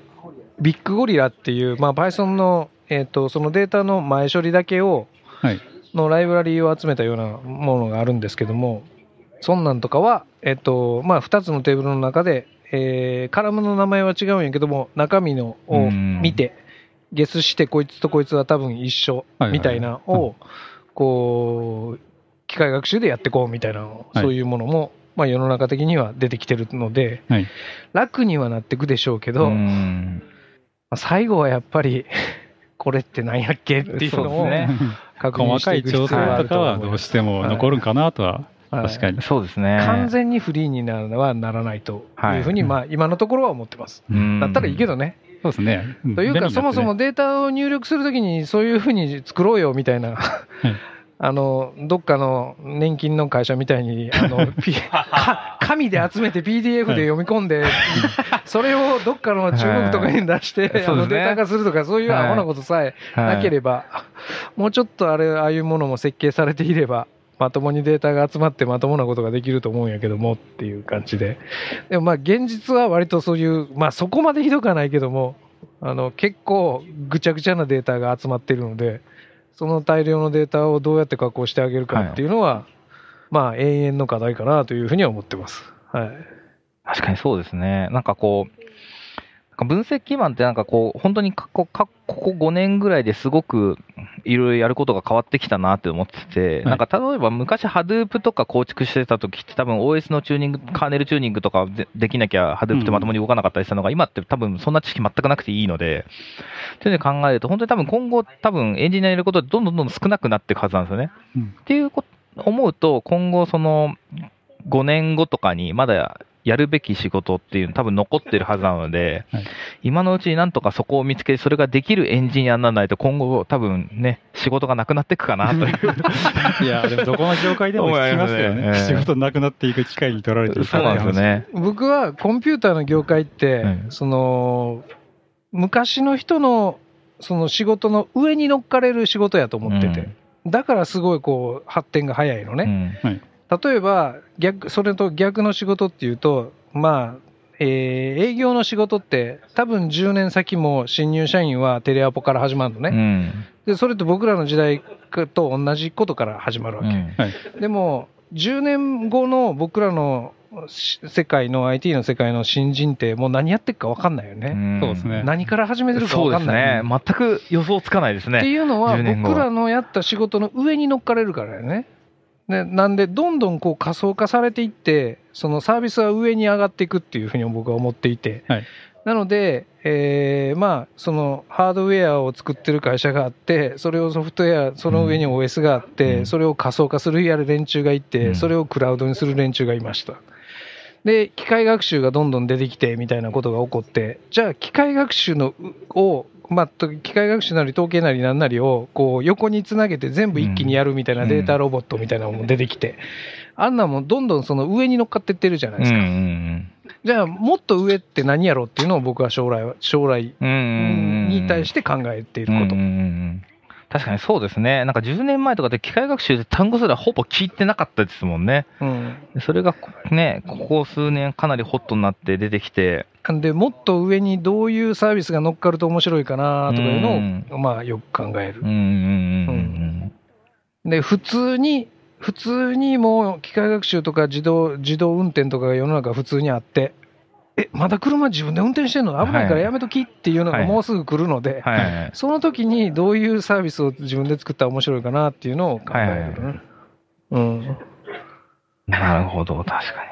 ビッグゴリラっていう、まあ、Python の、えっ、と、そのデータの前処理だけを、はい。のライブラリーを集めたようなものがあるんですけども、そんなんとかは、えっと、まあ、2つのテーブルの中で、えーカラムの名前は違うんやけども、中身のを見て、ゲスして、こいつとこいつは多分一緒みたいなを、こう、機械学習でやっていこうみたいな、はい。そういうものも、まあ、世の中的には出てきてるので、はい。楽にはなっていくでしょうけど、最後はやっぱり、これって何やっけっていうのを確認細かいしていく必要調整があると思います。どうしても残るんかなとは、はい確かに。そうですね。完全にフリーになるのはならないというふうに、はいまあ、今のところは思ってます。うんだったらいいけどね。そうですね。うんというか、そもそもデータを入力するときに、そういうふうに作ろうよみたいな、あのどっかの年金の会社みたいに、あの 紙で集めて PDF で読み込んで、それをどっかの中国とかに出して、はいあのデータ化するとか、そういうはいアホなことさえなければ、もうちょっとあれ、ああいうものも設計されていれば、まともにデータが集まってまともなことができると思うんやけどもっていう感じで。でもまあ現実は割とそういう、まあそこまでひどくはないけども、あの結構ぐちゃぐちゃなデータが集まっているので、その大量のデータをどうやって加工してあげるかっていうのは、まあ永遠の課題かなというふうには思ってます。はい。確かにそうですね。なんかこう、分析基盤ってなんかこう、本当に過去過ここ5年ぐらいですごくいろいろやることが変わってきたなって思ってて、なんか例えば昔 Hadoop とか構築してた時って多分 OS のチューニング、カーネルチューニングとかでできなきゃ Hadoop ってまともに動かなかったりしたのが、今って多分そんな知識全くなくていいので、というので考えると、本当に多分今後多分エンジニアやることってどんどんどんどん少なくなっていくはずなんですよね。うん。っていうこと思うと、今後その5年後とかにまだやるべき仕事っていうの多分残ってるはずなので、はい今のうちになんとかそこを見つけて、それができるエンジニアにならないと、今後、多分ね、仕事がなくなっていくかなという。いや、でもどこの業界でも聞きますよね。ね 仕事なくなっていく機会に取られていくそうなんですよね。僕はコンピューターの業界って、はいその昔の人のその仕事の上に乗っかれる仕事やと思ってて、だからすごいこう発展が早いのうね。ん例えば逆、それと逆の仕事っていうと、まあ、えー営業の仕事って、多分10年先も新入社員はテレアポから始まるのね、うんでそれって僕らの時代と同じことから始まるわけ。うんでも、10年後の僕らのし世界の IT の世界の新人って、もう何やってるか分かんないよね。んそうですね何から始めてるかそうです分かんない。ね。全く予想つかないですってね。いうのは、10年後は僕らのやった仕事の上に乗っかれるからよね。でなんで、どんどんこう仮想化されていって、そのサービスは上に上がっていくっていうふうに僕は思っていて、はい。なので、えーまあ、そのハードウェアを作ってる会社があって、それをソフトウェア、その上に OS があって、うん。それを仮想化するやる連中がいて、うん。それをクラウドにする連中がいました。で、機械学習がどんどん出てきてみたいなことが起こって、じゃあ、機械学習のうを、まあ、と機械学習なり統計なりなんなりをこう横につなげて全部一気にやるみたいなデータロボットみたいなのも出てきて、あんなもんどんどんその上に乗っかってってるじゃないですか。じゃあ、もっと上って何やろうっていうのを僕は将来は、将来に対して考えていること。うんうんうん確かにそうですね。なんか10年前とかって機械学習で単語すらほぼ聞いてなかったですもんね。うんそれがこね、ここ数年かなりホットになって出てきて、でもっと上にどういうサービスが乗っかると面白いかなとかいうのを、まあ、よく考えるうん。うんうんで、普通に、普通にもう機械学習とか自動自動運転とかが世の中普通にあって、え、まだ車自分で運転してんの？危ないからやめときっていうのがはいもうすぐ来るので、うん。はい。その時にどういうサービスを自分で作ったら面白いかなっていうのを考えるね。うん。なるほど、確か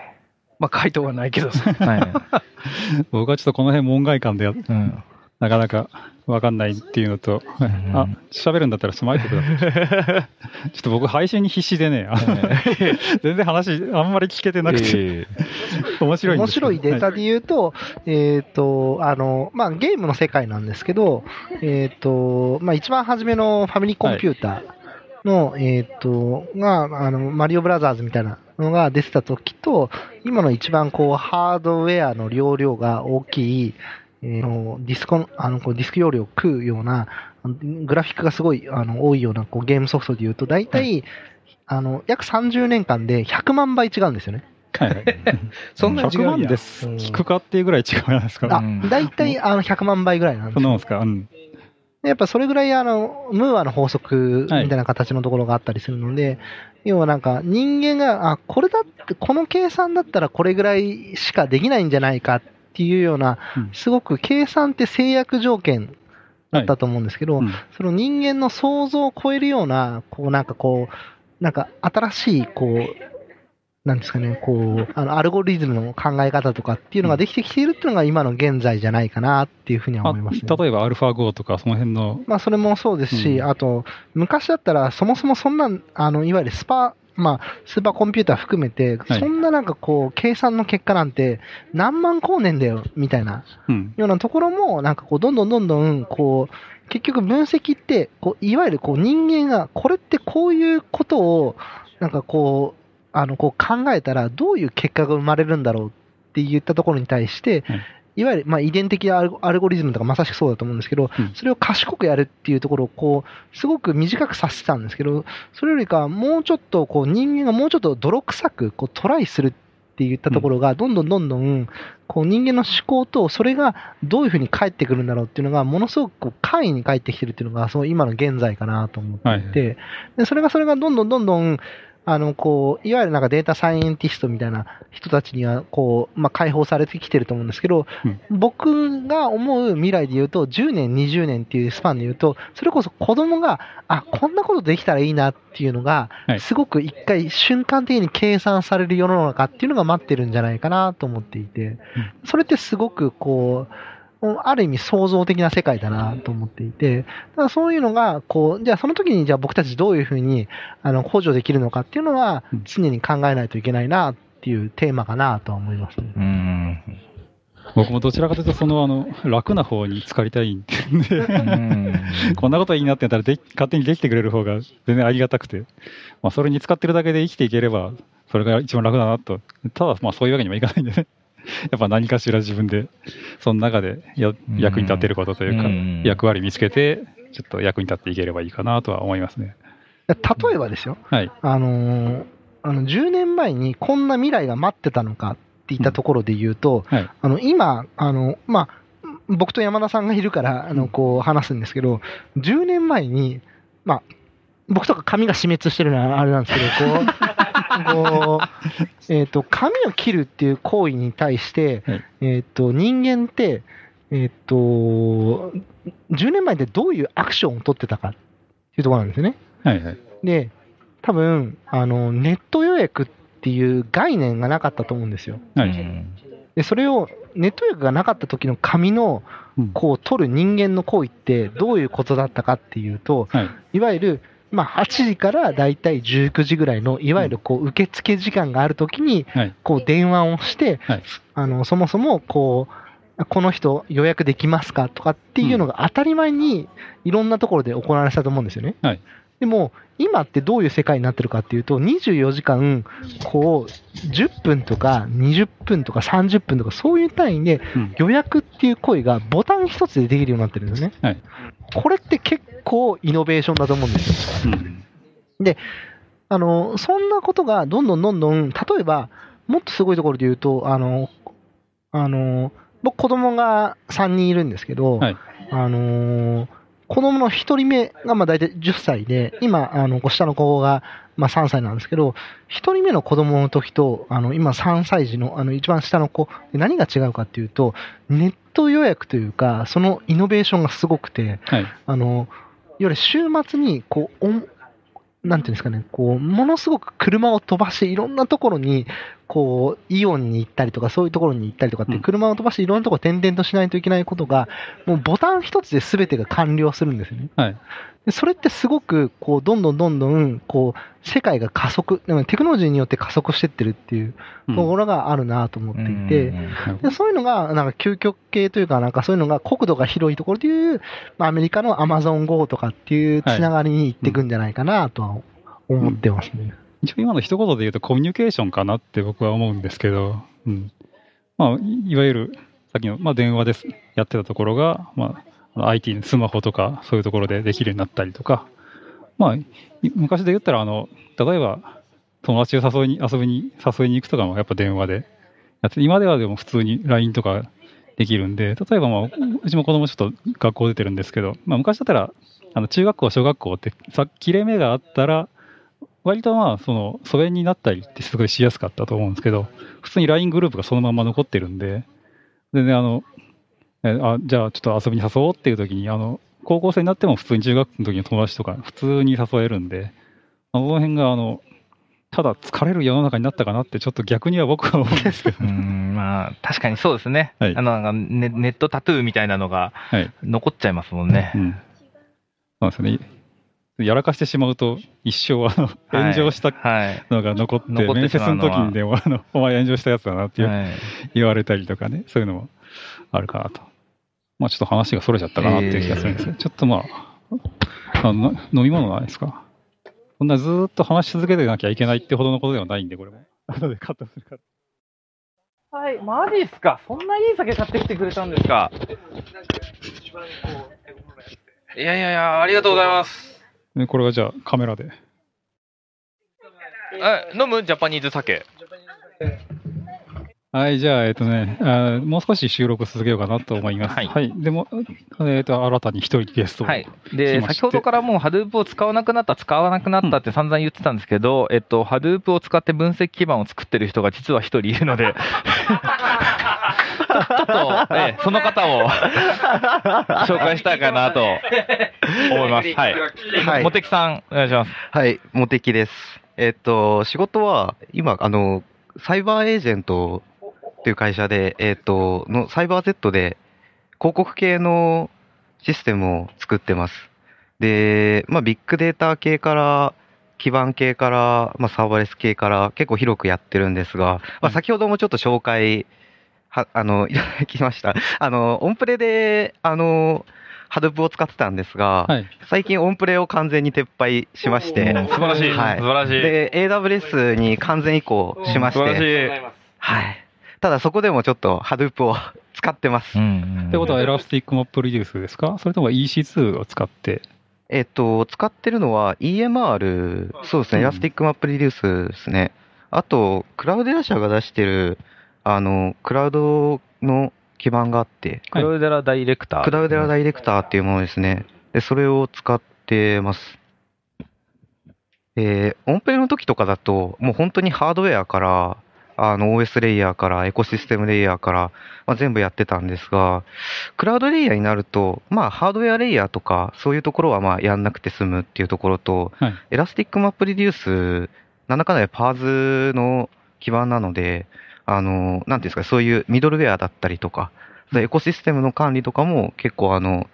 まあ、回答はないけどさ。に。はい。僕はちょっとこの辺門外観でやうん。なかなかわかんないっていうのと、あ、喋るんだったらスマイトください。ちょっと僕配信に必死でね、あ 全然話あんまり聞けてなくて、え面白いん面白いデータで言うと、えっ、と、あの、まあ、ゲームの世界なんですけど、えっ、と、まあ、一番初めのファミリーコンピューターの、えっ、と、が、あの、マリオブラザーズみたいなのが出てた時と、今の一番こう、ハードウェアの容量が大きい、えーのディスコの、あの、こうディスク容量を食うような、グラフィックがすごい、あの、多いような、こう、ゲームソフトで言うと、大体、あの、約30年間で100万倍違うんですよね。はいはいそんなに違100うや万です。うん聞くかっていうぐらい違うんですかあら。うん、大体、あの、100万倍ぐらいなんですよそんなもんですか？うん。やっぱそれぐらいあの、ムーアの法則みたいな形のところがあったりするので、要はなんか人間が、あ、これだって、この計算だったらこれぐらいしかできないんじゃないかっていうような、うん。すごく計算って制約条件だったと思うんですけど、うん。その人間の想像を超えるような、こうなんかこう、なんか新しい、こう、なんですかね、こう、あの、アルゴリズムの考え方とかっていうのができてきているっていうのが今の現在じゃないかなっていうふうにはあ思いますね。例えば、アルファ5とか、その辺の、まあ、それもそうですし、うん。あと、昔だったら、そもそもそんな、あの、いわゆるスパ、まあ、スーパーコンピューター含めて、はいそんななんかこう、計算の結果なんて、何万光年だよ、みたいな、うん。ようなところも、なんかこう、どんどんどんどん、こう、結局分析って、こう、いわゆるこう、人間が、これってこういうことを、なんかこう、あの、こう考えたら、どういう結果が生まれるんだろうって言ったところに対して、はいいわゆる、まあ、遺伝的アルゴアルゴリズムとかまさしくそうだと思うんですけど、うん。それを賢くやるっていうところを、こう、すごく短くさせてたんですけど、それよりか、もうちょっと、こう、人間がもうちょっと泥臭く、こう、トライするっって言ったところが、どんどんどんどん、こう人間の思考と、それがどういうふうに返ってくるんだろうっていうのが、ものすごくこう簡易に返ってきてるっていうのが、そう今の現在かなと思っていて、でそれがそれがどんどんどんどん、あの、こう、いわゆるなんかデータサイエンティストみたいな人たちには、こう、まあ、解放されてきてると思うんですけど、うん。僕が思う未来で言うと、10年、20年っていうスパンで言うと、それこそ子供が、あ、こんなことできたらいいなっていうのがは、い。すごく一回瞬間的に計算される世の中っていうのが待ってるんじゃないかなと思っていて、それってすごくこう、ある意味創造的な世界だなと思っていて、だからそういうのが、こう、じゃあその時にじゃあ僕たちどういうふうに、あの、補助できるのかっていうのはうん常に考えないといけないなっていうテーマかなとは思いますね。うん。僕もどちらかというと、その、あの、楽な方に浸かりたいんで、うん こんなこといいなってやったらで、勝手にできてくれる方が全然ありがたくて、まあ、それに使ってるだけで生きていければ、それが一番楽だなと。ただ、まあ、そういうわけにもいかないんでね。やっぱ何かしら自分で、その中でやうん役に立てることというかうん、役割見つけて、ちょっと役に立っていければいいかなとは思いますね。例えばですよ、はい。あのーあの、10年前にこんな未来が待ってたのかっていったところで言うと、はい。あの、今、あの、まあ、僕と山田さんがいるから、あの、こう話すんですけど、10年前に、まあ、僕とか髪が死滅してるのはあれなんですけど、こう、こう、えっ、と、髪を切るっていう行為に対して、はいえっ、と、人間って、えっ、と、10年前でどういうアクションを取ってたかっていうところなんですよね。はい。はい。で、多分、あの、ネット予約っていう概念がなかったと思うんですよ。はい。で、それを、ネット予約がなかった時の紙の、うんこう、取る人間の行為ってどういうことだったかっていうと、はい。いわゆる、まあ、8時からだいたい19時ぐらいの、いわゆるこう、受付時間がある時に、はい。こう、電話をして、はいあの、そもそも、こう、この人予約できますかとかっていうのが当たり前にいろんなところで行われてたと思うんですよね。はいでも、今ってどういう世界になってるかっていうと、24時間、こう、10分とか20分とか30分とかそういう単位でうん予約っていう行為がボタン一つでできるようになってるんですよね。はいこれって結構イノベーションだと思うんですよ。うんあの、そんなことがどんどんどんどん、例えば、もっとすごいところで言うと、あの、あの、僕子供が3人いるんですけど、はいあの、子供の1人目がまあ大体10歳で、今、あの、下の子がまあ3歳なんですけど、1人目の子供の時と、あの、今3歳児の、あの、一番下の子、何が違うかっていうと、ネット予約というか、そのイノベーションがすごくて、はい。あの、いわゆる週末に、こう、なんていうんですかね、こう、ものすごく車を飛ばして、いろんなところに、こう、イオンに行ったりとか、そういうところに行ったりとかって、うん車を飛ばしていろんなところ転々としないといけないことが、もうボタン一つで全てが完了するんですよね。はい。でそれってすごく、こう、どんどんどんどん、こう、世界が加速、でもテクノロジーによって加速してってるっていううん。ところがあるなと思っていて、でそういうのが、なんか究極系というか、なんかそういうのが国土が広いところでいう、まあ、アメリカのアマゾン GO とかっていうつながりに行っていくんじゃないかなとは思ってますね。一応今の一言で言うとコミュニケーションかなって僕は思うんですけど、うん。まあ、いいわゆる、さっきの、まあ、電話です。やってたところが、まあ IT の、スマホとかそういうところでできるようになったりとか、まあ、昔で言ったら、あの、例えば、友達を誘いに、遊びに、誘いに行くとかもやっぱ電話でやって、今ではでも普通に LINE とかできるんで、例えばまあ、うちも子供ちょっと学校出てるんですけど、まあ昔だったら、あの中学校、小学校ってさ切れ目があったら、割とまあ、その、疎遠になったりってすごいしやすかったと思うんですけど、普通に LINE グループがそのまま残ってるんで、全然あの、あじゃあちょっと遊びに誘おうっていう時に、あの、高校生になっても普通に中学の時の友達とか普通に誘えるんで、あのこの辺があの、ただ疲れる世の中になったかなってちょっと逆には僕は思うんですけど、うん、まあ、確かにそうですね。はいあの、なんかネネットタトゥーみたいなのがはい。残っちゃいますもんね。うん。そうですね。やらかしてしまうと、一生あの、炎上したはい。のが残って、面接の時にでも、あの、お前炎上したやつだなって言われたりとかね、そういうのもあるかなと。まあちょっと話がそれちゃったかなっていう気がするんですけど、ちょっとまあ、あの飲み物ないですか？こんなずーっと話し続けてなきゃいけないってほどのことではないんで、これも。後でカットするから。はい、マジっすか？そんないい酒買ってきてくれたんですか？いやいやいや、ありがとうございます。でこれがじゃあカメラで。え飲む？ジャパニーズ酒。はい、じゃあ、えっとね、あもう少し収録続けようかなと思います。はいでも、えっと、新たに一人ゲストを。はい。で、先ほどからもう Hadoop を使わなくなった、使わなくなったって散々言ってたんですけど、えっと、Hadoop を使って分析基盤を作ってる人が実は一人いるので、ちょっと、ええその方を 紹介したいかなと思います。はい。はいモテキさん、お願いします。はい、モテキです。えっと、仕事は、今、あの、サイバーエージェントっていう会社で、えっと、の、サイバー Z で、広告系のシステムを作ってます。で、まあ、ビッグデータ系から、基盤系から、まあ、サーバーレス系から、結構広くやってるんですが、まあ、先ほどもちょっと紹介、は、あの、いただきました。あの、オンプレで、あの、ハドゥープを使ってたんですが、はい。最近オンプレを完全に撤廃しまして、素晴らしい。はい素晴らしい。で、AWS に完全移行しまし素晴らて、しい。はい。ただそこでもちょっと Hadoop を 使ってます。んってことは、 Elastic MapReduce ですか？それとも EC2 を使って？えっと、使ってるのは EMR、そうですね、うんエラスティックマップリデュースですね。あと、 Cloudera 社が出してる、あの、クラウドの基盤があって、 Cloudera Director。Cloudera Director っていうものですね。で、それを使ってます。えー、オンプレの時とかだと、もう本当にハードウェアから、あの OS レイヤーから、エコシステムレイヤーから、まあ、全部やってたんですが、クラウドレイヤーになると、まあ、ハードウェアレイヤーとか、そういうところはまあやんなくて済むっていうところと、はい。 Elastic MapReduce、なんだかんだで PaaS の基盤なので、あの、なんていうんですか、そういうミドルウェアだったりとか、エコシステムの管理とかも結構あの、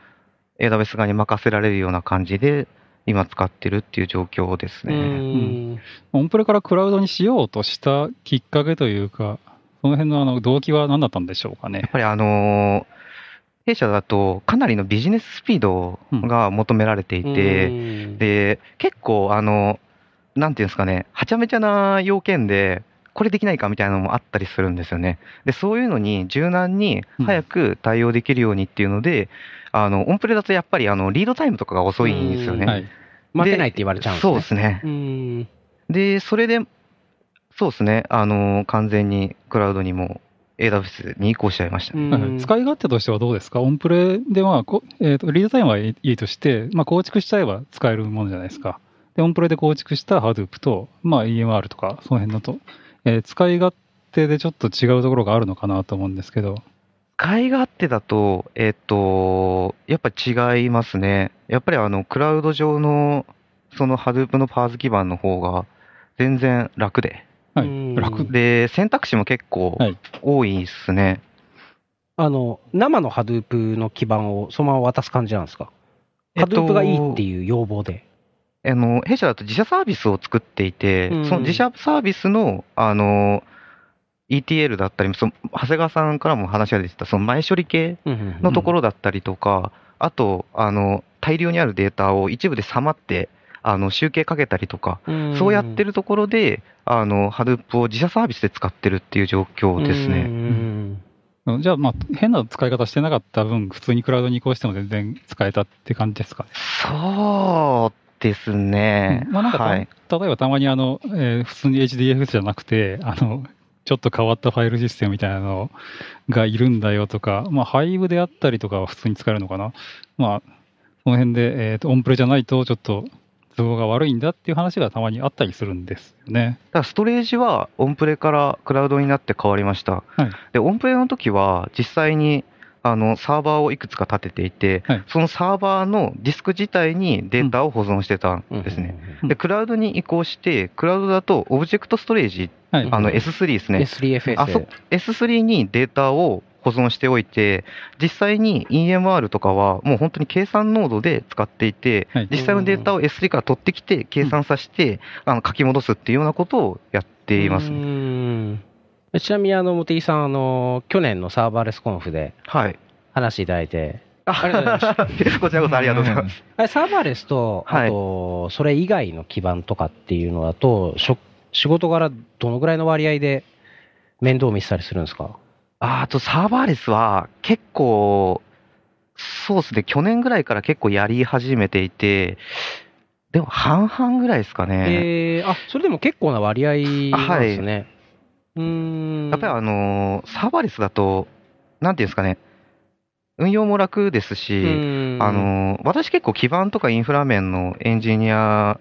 AWS 側に任せられるような感じで、今使ってるっていう状況ですうね。んオンプレからクラウドにしようとしたきっかけというか、その辺のあの動機は何だったんでしょうかねやっ。ぱりあのー弊社だとかなりのビジネススピードが求められていて、うんで、結構あの、なんていうんですかね、はちゃめちゃな要件で、これできないかみたいなのもあったりするんですよね。で、そういうのに柔軟に早く対応できるようにっていうので、あの、オンプレだとやっぱりあの、リードタイムとかが遅いんですよね。はい。待てないって言われちゃうんですね。そうですね。うんで、それで、そうですね、あの、完全にクラウドにも AWS に移行しちゃいました使い勝手としてはどうですか？オンプレでは、こえーとリードタイムはいいとして、まあ、構築しちゃえば使えるものじゃないですか。で、オンプレで構築した Hadoop と、まあ、EMR とか、その辺のと、えー使い勝手でちょっと違うところがあるのかなと思うんですけど。使い勝手だと、えっと、やっぱ違いますね。やっぱりあの、クラウド上の、その Hadoop のパーズ基盤の方が全然楽で。はいうん。楽。で、選択肢も結構はい多いですね。あの、生の Hadoop の基盤をそのまま渡す感じなんですか？えっと Hadoop がいいっていう要望で。あの、弊社だと自社サービスを作っていて、うんその自社サービスの、あの、ETL だったり、その長谷川さんからも話が出てた、その前処理系のところだったりとか、あと、あの、大量にあるデータを一部でさまって、あの、集計かけたりとか、そうやってるるところで、あの、ハドゥープを自社サービスで使ってるっていう状況ですね。ね。じゃあ、まあ、変な使い方してなかった分、普通にクラウドに移行しても全然使えたって感じですかね。そうですね。まあ、なんかた、はい。例えばたまにあの、えー普通に HDFS じゃなくて、あの、ちょっと変わったファイルシステムみたいなのがいるんだよとか、まあ、ハイブであったりとかは普通に使えるのかな。まあ、その辺で、えーと、オンプレじゃないとちょっと都合が悪いんだっていう話がたまにあったりするんですよね。だストレージはオンプレからクラウドになって変わりました。はいで、オンプレの時は実際にあのサーバーをいくつか立てていて、はいそのサーバーのディスク自体にデータを保存してたんですね。うんで、クラウドに移行して、クラウドだとオブジェクトストレージ、はい。あの S3 ですね。S3FS。あそ S3 にデータを保存しておいて、実際に EMR とかはもう本当に計算ノードで使っていて、はい実際のデータを S3 から取ってきて、計算させて、あの書き戻すっていうようなことをやっていますう。んちなみに、あの、茂木さん、あの、去年のサーバーレスコンフではい。話していただいて、あありがとうございまこちらこそありがとうございます。あれサーバーレスと、はいあと、それ以外の基盤とかっていうのだと、しょ仕事柄どのぐらいの割合で面倒見せたりするんですか？ああとサーバーレスは結構、そうですね、去年ぐらいから結構やり始めていて、でも半々ぐらいですかね。えー、あ、それでも結構な割合なんですね。うーん。やっぱりあのーサーバーレスだと、なんていうんですかね、運用も楽ですし、あのー私結構基盤とかインフラ面のエンジニア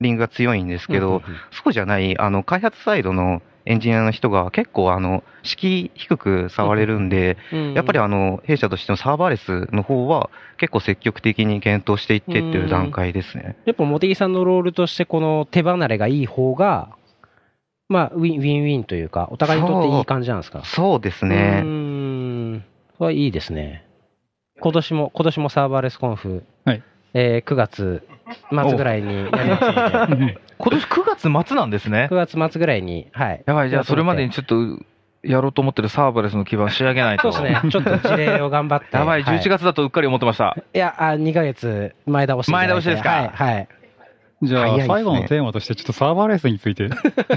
リングが強いんですけど、そうじゃない、あの、開発サイドのエンジニアの人が結構あの、敷居低く触れるんで、やっぱりあの、弊社としてのサーバーレスの方は結構積極的に検討していってっていう段階ですね。やっぱ茂木さんのロールとして、この手離れがいい方が、まあ、ウィンウィンウィンというか、お互いにとっていい感じなんですか？そうですうーね。ん。それはいいですね。今年も、今年も Serverlessconf、はいえー9月末ぐらいにやりますので、今年9月末なんですね。9月末ぐらいに、はい。やばい、じゃあそれまでにちょっとやろうと思ってるサーバーレスの基盤仕上げないと。そうですね。ちょっと事例を頑張って。やばい、は11月だとうっかり思ってました。いや、あ2ヶ月前倒し。前倒しですか？はい。はい。じゃあ、最後のテーマとして、ちょっとサーバーレスについて 喋っていき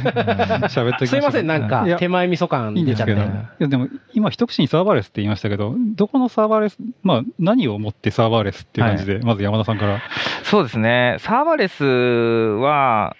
ましょうすいません、なんか手前味噌感出ちゃって。いやでも今、一口にサーバーレスって言いましたけど、どこのサーバーレス、まあ、何をもってサーバーレスっていう感じで、まず山田さんから。そうですね。サーバーレスは、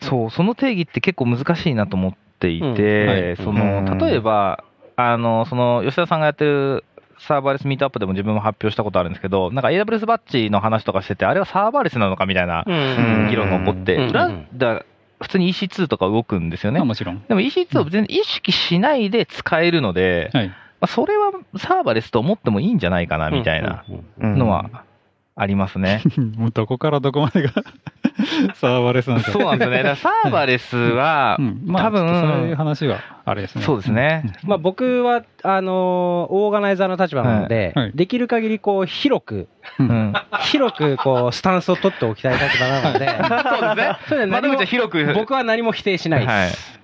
そう、その定義って結構難しいなと思っていて、うんはいそうんの、例えば、あの、その、吉田さんがやってるサーバーレスミートアップでも自分も発表したことあるんですけど、なんか AWS バッジの話とかしてて、あれはサーバーレスなのかみたいなうん議論が起こって、うん裏だ普通に EC2 とか動くんですよねまあ、。もちろん。でも EC2 を全然意識しないで使えるので、はい。まあ、それはサーバーレスと思ってもいいんじゃないかなみたいなうんのはありますね。もうどこからどこまでがサーバーレスなんですかそうなんですよね。サーバーレスはう、ん、まあ、多分そういう話は、あれですね。そうですね。まあ、僕は、あのーオーガナイザーの立場なので、はいはいできる限りこう広く、う。うんん。広くこうスタンスを取っておきたい立場なので、そうですね。それで何も窓口は広く。僕は何も否定しないです。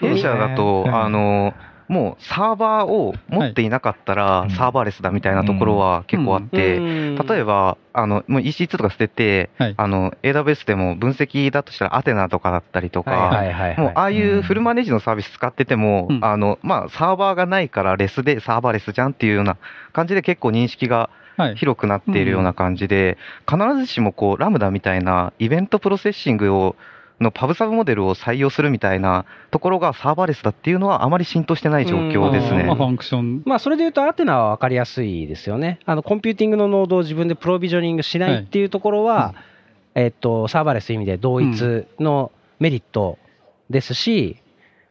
弊社だと、はいあの、もうサーバーを持っていなかったはい。らサーバーレスだみたいなところは結構あって、例えば、ば、あの、もう EC2 とか捨てて、はい。あの、AWS でも分析だとしたらアテナとかだったりとか、もうああいうフルマネージのサービス使ってても、うん。あの、まあ、サーバーがないからレスでサーバーレスじゃんっていうような感じで結構認識がはい。広くなっているような感じで、必ずしもこう、ラムダみたいなイベントプロセッシングを、の Pub/Sub モデルを採用するみたいなところがサーバーレスだっていうのはあまり浸透してない状況ですねまあ、。ファンクション。まあ、それで言うと、 Athena は分かりやすいですよね。あの、コンピューティングのノードを自分でプロビジョニングしないっていうところは、えっと、サーバーレス意味で同一のメリットですし、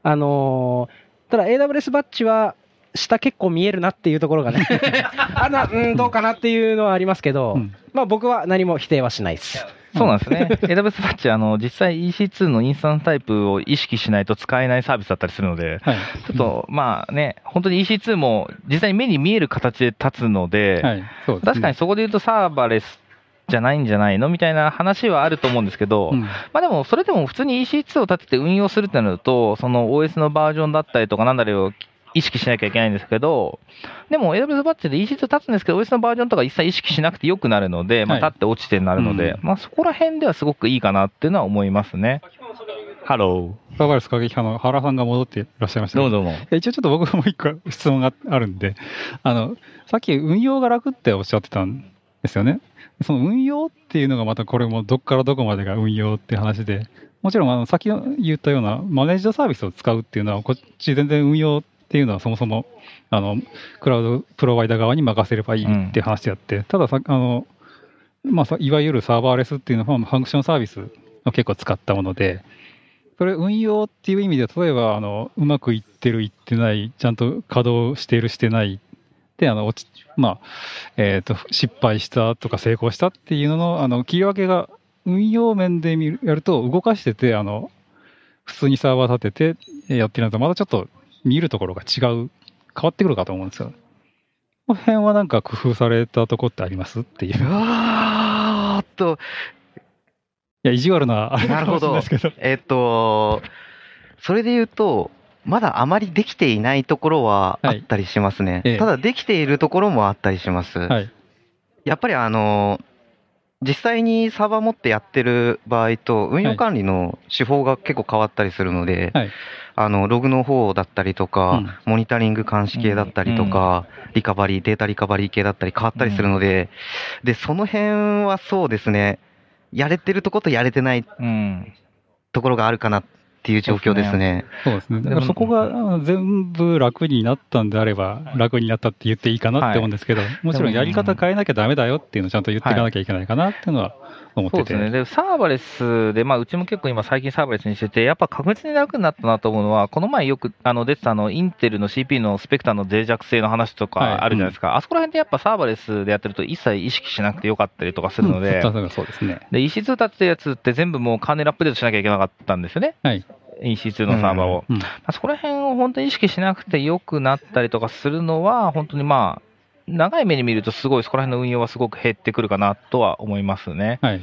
あのーただ AWS Batch は、下結構見えるなっていうところがね、あな、うん、どうかなっていうのはありますけど、うんまあ僕は何も否定はしないです。そうなんですね。AWS バッジ、あの、実際 EC2 のインスタントタイプを意識しないと使えないサービスだったりするので、はい。ちょっと、まあね、本当に EC2 も実際に目に見える形で立つので、はい。確かにそこで言うとサーバーレスじゃないんじゃないのみたいな話はあると思うんですけど、うんまあでも、それでも普通に EC2 を立てて運用するってなると、その OS のバージョンだったりとかなんだりを意識しなきゃいけないんですけど、でも AWS バッジで EC2 立つんですけど、OS のバージョンとか一切意識しなくてよくなるので、まあはい立って落ちてになるので、うんまあそこら辺ではすごくいいかなっていうのは思いますね。ハロサーバーレス過激派の原さんが戻っていらっしゃいましー。たけどどうもどうも。え一応ちょっと僕も一個質問があるんで、あの、さっき運用が楽っておっしゃってたんですよね。その運用っていうのがまたこれもどっからどこまでが運用って話で、もちろんあの先の言ったようなマネージドサービスを使うっていうのは、こっち全然運用っていうのはそもそも、あの、クラウドプロバイダー側に任せればいいって話であって、たださ、あの、まあさ、いわゆるサーバーレスっていうのはファンクションサービスを結構使ったもので、それ運用っていう意味で、例えば、あの、うまくいってる、いってない、ちゃんと稼働してる、してない、で、あの、落ち、まあ、えっ、と、失敗したとか成功したっていうのの、あの、切り分けが、運用面で見るやると、動かしてて、あの、普通にサーバー立ててえーやってるのと、またちょっと見るところが違う、変わってくるかと思うんですよ。この辺はなんか工夫されたとこってありますっていう。うわーっと、いや、意地悪な、あれないですけど。えっと、それで言うと、まだあまりできていないところはあったりしますね。ええただできているところもあったりします。はい。やっぱりあの、実際にサーバー持ってやってる場合と、運用管理の手法が結構変わったりするので、はい。あの、ログの方だったりとか、うん。モニタリング監視系だったりとか、リカバリー、データリカバリー系だったり変わったりするので、で、その辺はそうですね、やれてるとことやれてないうん。ところがあるかなっっていう状況ですね。そうですね。だからそこが全部楽になったんであれば、楽になったって言っていいかなって思うんですけど、もちろんやり方変えなきゃダメだよっていうのをちゃんと言っていかなきゃいけないかなっていうのは思ってて。そうですね。で、サーバレスで、まあ、うちも結構今最近サーバレスにしてて、やっぱ確実に楽になったなと思うのは、この前よくあの出てたあの、インテルの CPU のスペクターの脆弱性の話とかあるじゃないですか。あそこら辺でやっぱサーバレスでやってると一切意識しなくてよかったりとかするので、うんそうですね。で、EC2 立てたやつって全部もうカーネルアップデートしなきゃいけなかったんですよね。はい。EC2 のサーバーを。うんまあそこら辺を本当に意識しなくて良くなったりとかするのは、本当にまあ、長い目に見るとすごいそこら辺の運用はすごく減ってくるかなとは思いますね。はい。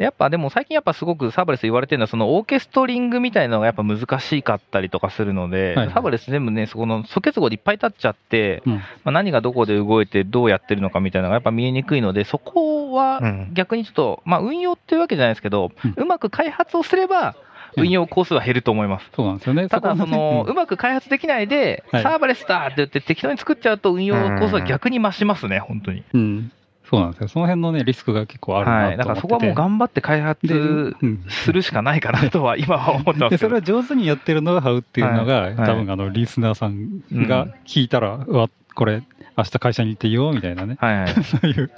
でやっぱでも最近やっぱすごくサーバレス言われてるのはそのオーケストリングみたいなのがやっぱ難しかったりとかするので、はいサーバレス全部ね、そこの素結合でいっぱい立っちゃって、うんまあ、何がどこで動いてどうやってるのかみたいなのがやっぱ見えにくいので、そこはうん逆にちょっと、まあ運用っていうわけじゃないですけど、うんうまく開発をすれば運用工数は減ると思います。そうなんですよね。ただ、その、うまく開発できないで、はいサーバレスだって言って適当に作っちゃうと運用コストは逆に増しますね、本当に。うん。そうなんですよ。その辺のね、リスクが結構あるなと思ってて。はい。だからそこはもう頑張って開で発うんするしかないかなとは今は思ってますで、けどそれは。上手にやってるノウハウっていうのが、はい多分あの、リスナーさんが聞いたら、うわ、これ、明日会社に行っていいよ、みたいなね、はいはい。そういう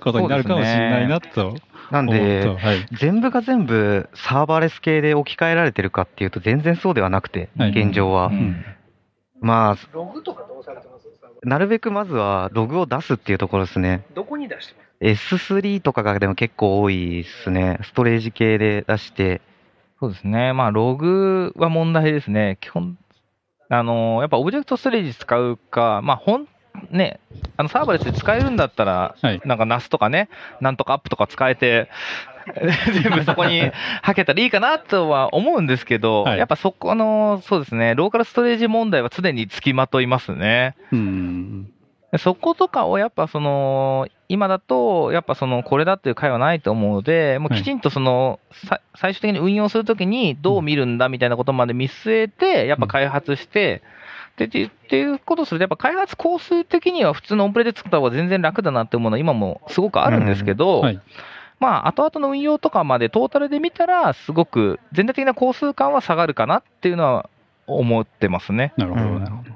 ことになるかもしれないなとなんで、はい。全部が全部サーバーレス系で置き換えられてるかっていうと全然そうではなくて、はい現状は。うんまあ、ログとかどうされてます？なるべくまずはログを出すっていうところですね。どこに出してます S3 とかがでも結構多いですね。ストレージ系で出して。そうですね。まあ、ログは問題ですね。基本、あの、やっぱオブジェクトストレージ使うか、まあ、ほん、ね、あのサーバレスで使えるんだったら、はいなんか NAS とかね、なんとかアップとか使えて、全部そこにはけたらいいかなとは思うんですけど、はいやっぱそこの、そうですね、ローカルストレージ問題は常につきまといますね。うん。そことかをやっぱその、今だと、やっぱその、これだっていう回はないと思うので、もうきちんとその、さ最終的に運用するときにどう見るんだみたいなことまで見据えて、やっぱ開発して、で、ってっていうことをすると、やっぱ開発工数的には普通のオンプレで作った方が全然楽だなって思うのは今もすごくあるんですけど、はい。まあ、後々の運用とかまでトータルで見たら、すごく全体的な工数感は下がるかなっていうのは思ってますね。なるほど、うん。なるほど。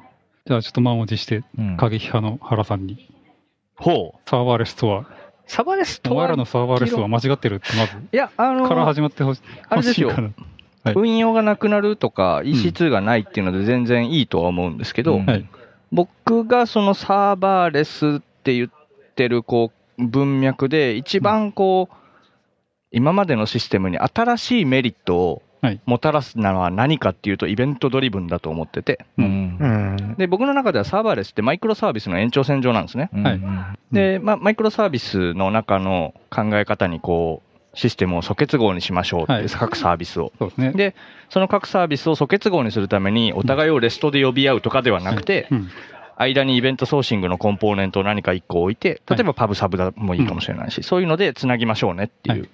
じゃあ、ちょっと満を持して、うん。過激派の原さんに、ほう。サーバーレスとは、サバレスとはお前らのサーバーレスは間違ってるって、まず、いや、あのから始まってほしあれですよ。欲しいかなはい。運用がなくなるとか、EC2 がないっていうので全然いいとは思うんですけど、うん。はい。僕がそのサーバーレスって言ってるこう文脈で一番こう、今までのシステムに新しいメリットをはい。もたらすのは何かっていうとイベントドリブンだと思ってて、うん。うん。で、僕の中ではサーバーレスってマイクロサービスの延長線上なんですね。で、まあ、マイクロサービスの中の考え方にこう、システムを素結合にしましょうって、はい各サービスを。そうですね。で、その各サービスを素結合にするために、お互いをレストで呼び合うとかではなくて、うん。間にイベントソーシングのコンポーネントを何か1個置いて、例えばパブサブだもいいかもしれないし、そういうのでつなぎましょうねっていう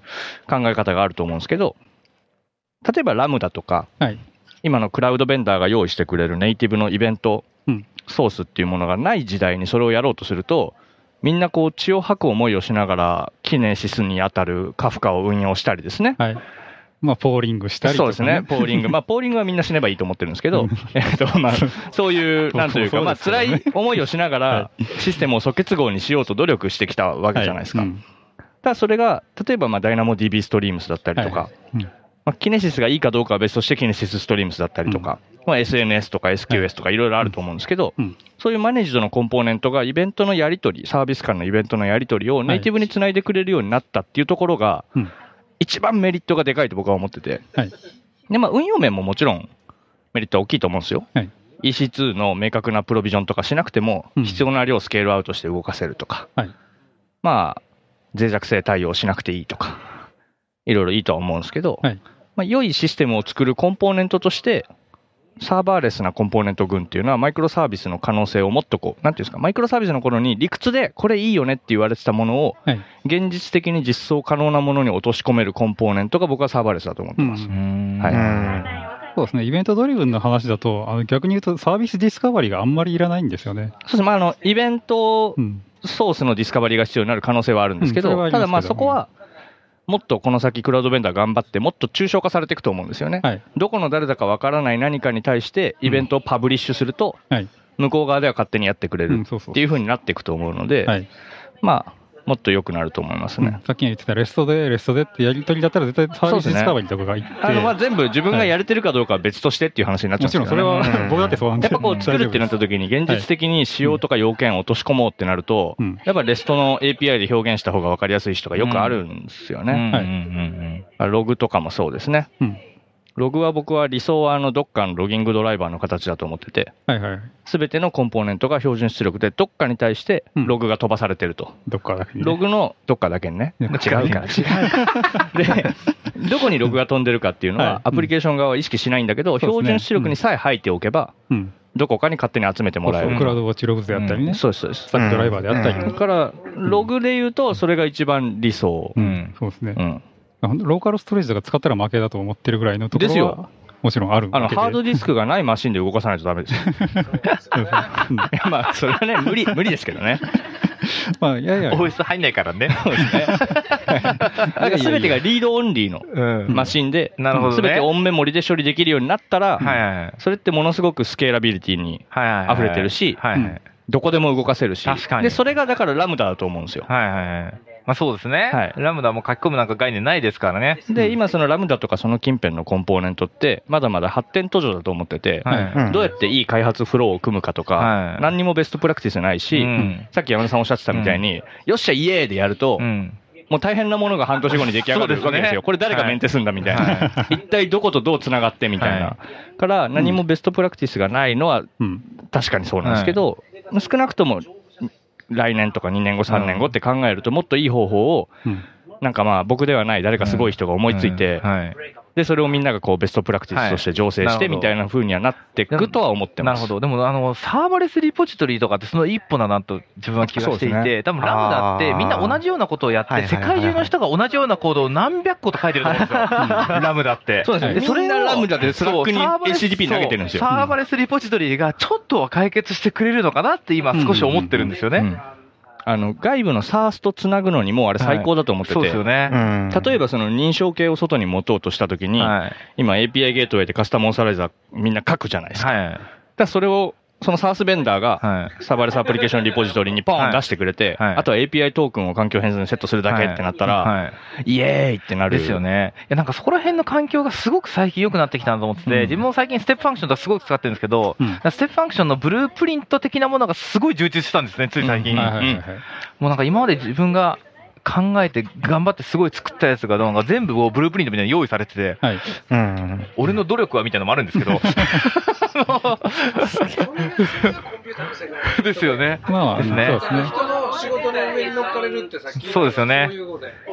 考え方があると思うんですけど、例えばラムダとか、はい。今のクラウドベンダーが用意してくれるネイティブのイベントうんソースっていうものがない時代にそれをやろうとすると、みんなこう血を吐く思いをしながら、キネシスに当たるカフカを運用したりですね。はい。まあ、ポーリングしたりとか、そうですね、ポーリング。まあ、ポーリングはみんな死ねばいいと思ってるんですけど、えっと、まあ、そういう、なんというか、まあ、辛い思いをしながら、システムを素結合にしようと努力してきたわけじゃないですか。はうん。ただそれが、例えば、まあ、ダイナモ DB ストリームスだったりとか、うんまあ、キネシスがいいかどうかは別として、キネシスストリームスだったりとか、まあ、SNS とか SQS とかいろいろあると思うんですけど、うん。そういうマネージドのコンポーネントがイベントのやり取り、サービス間のイベントのやり取りをネイティブにつないでくれるようになったっていうところがうん、一番メリットがでかいと僕は思ってて、はい。で、まあ、運用面ももちろんメリットは大きいと思うんですよ。はい。EC2 の明確なプロビジョンとかしなくても、うん。必要な量をスケールアウトして動かせるとか、はい。まあ、脆弱性対応しなくていいとか、いろいろいいとは思うんですけど、はいまあ、良いシステムを作るコンポーネントとして、サーバーレスなコンポーネント群っていうのは、マイクロサービスの可能性をもっとこう、なんていうんですか、マイクロサービスの頃に理屈でこれいいよねって言われてたものを、はい現実的に実装可能なものに落とし込めるコンポーネントが僕はサーバーレスだと思ってます。うんはいうん。そうですね。イベントドリブンの話だと、あの逆に言うとサービスディスカバリーがあんまりいらないんですよね。そうですね、まあ、あの、イベントうん。ソースのディスカバリーが必要になる可能性はあるんですけど、うんけどただまあそこは、もっとこの先クラウドベンダー頑張って、もっと抽象化されていくと思うんですよね。はい。どこの誰だかわからない何かに対してイベントをパブリッシュすると、はい。向こう側では勝手にやってくれるうん、そうそう。っていう風になっていくと思うので、はい。まあ、もっと良くなると思いますね。さっき言ってた REST で、 REST でってやりとりだったら絶対サービスディスカバリーとかがいって、あのまあ全部自分がやれてるかどうかは別としてっていう話になっちゃうんですよね。もちろんそれは、うん 僕だってそうなんで。やっぱこう作るってなった時に現実的に仕様とか要件を落とし込もうってなると、うんやっぱレストの API で表現した方が分かりやすい人がよくあるんですよね。ログとかもそうですね。うんログは僕は理想はあのどっかのロギングドライバーの形だと思ってて、はいはい。すべてのコンポーネントが標準出力で、どっかに対してうんログが飛ばされてると。どっかだけにね、ログのどっかだけにね。違うから、違うから。で、どこにログが飛んでるかっていうのはいは、アプリケーション側は意識しないんだけど、そうですね標準出力にさえ入っておけば、うん。どこかに勝手に集めてもらえる。クラウドウォッチログズであったりね。そうです、そうです。さっきドライバーであったりうんだから、ログで言うと、それが一番理想。ううんん。そうですね。ローカルストレージとか使ったら負けだと思ってるぐらいのところはですよもちろんあるあの、ハードディスクがないマシンで動かさないとダメですよ。まあ、それはね、無理、無理ですけどね。まあ、いやいや、OS 入んないからね。そうですね。だから全てがリードオンリーのうんマシンで、なるほどね全てオンメモリで処理できるようになったら。それってものすごくスケーラビリティにはいはいはい。溢れてるしはいはい。どこでも動かせるし、確かにで、それがだからラムダだと思うんですよ。はいはいはい。まあそうですね。はいラムダも書き込むなんか概念ないですからね。で、今そのラムダとかその近辺のコンポーネントって、まだまだ発展途上だと思ってて、はい。うんどうやっていい開発フローを組むかとか、はい何にもベストプラクティスないし、うんさっき山田さんおっしゃってたみたいに、よっしゃイエーイでやると、うん。もう大変なものが半年後に出来上がるわけですよ。これ誰がメンテすんだみたいな。は一体どことどう繋がってみたいな。はから何もベストプラクティスがないのはうん。確かにそうなんですけど、少なくとも来年とか2年後3年後って考えるともっといい方法をうん。なんかまあ僕ではない誰かすごい人が思いついて、はい。で、それをみんながこうベストプラクティスとして醸成はいしてみたいな風にはなっていくとは思ってます。なるほど。でも、あの、サーバレスリポジトリとかってその一歩だなと自分は気がしていて、ね多分 Lambda ってみんな同じようなことをやって、世界中の人が同じようなコードを何百個と書いてると思うんですよ。Lambda って。そうですね。それをみんな Lambda で Slack に HTTP 投げてるんですよ。サーバレスリポジトリがちょっとは解決してくれるのかなって今少し思ってるんですよね。うんあの、外部の SARS とつなぐのにもうあれ最高だと思ってて、そうですよね。うん例えばその認証系を外に持とうとしたときに、はい。今 API ゲートウェイでカスタムオーサライザーみんな書くじゃないですか。だかはい。らそれを、その SARS ベンダーが、はい。 Serverless Application Repository にポーンはい出してくれて、はいあとは API トークンを環境変数にセットするだけってなったら、はい。イエーイってなる。ですよ。ね。いや、なんかそこら辺の環境がすごく最近良くなってきたなと思ってて、うん自分も最近 Step Functions とかすごく使ってるんですけど、うん Step Functions の blueprint 的なものがすごい充実したんですね、つい最近。もうなんか今まで自分が考えて頑張ってすごい作ったやつがなんか全部こうブループリントみたいなの用意されてて、はい。うん。俺の努力はみたいなのもあるんですけど。ですよね。まあ、ですねそうですね。人の仕事の上に乗っかれるってさっきそうですよね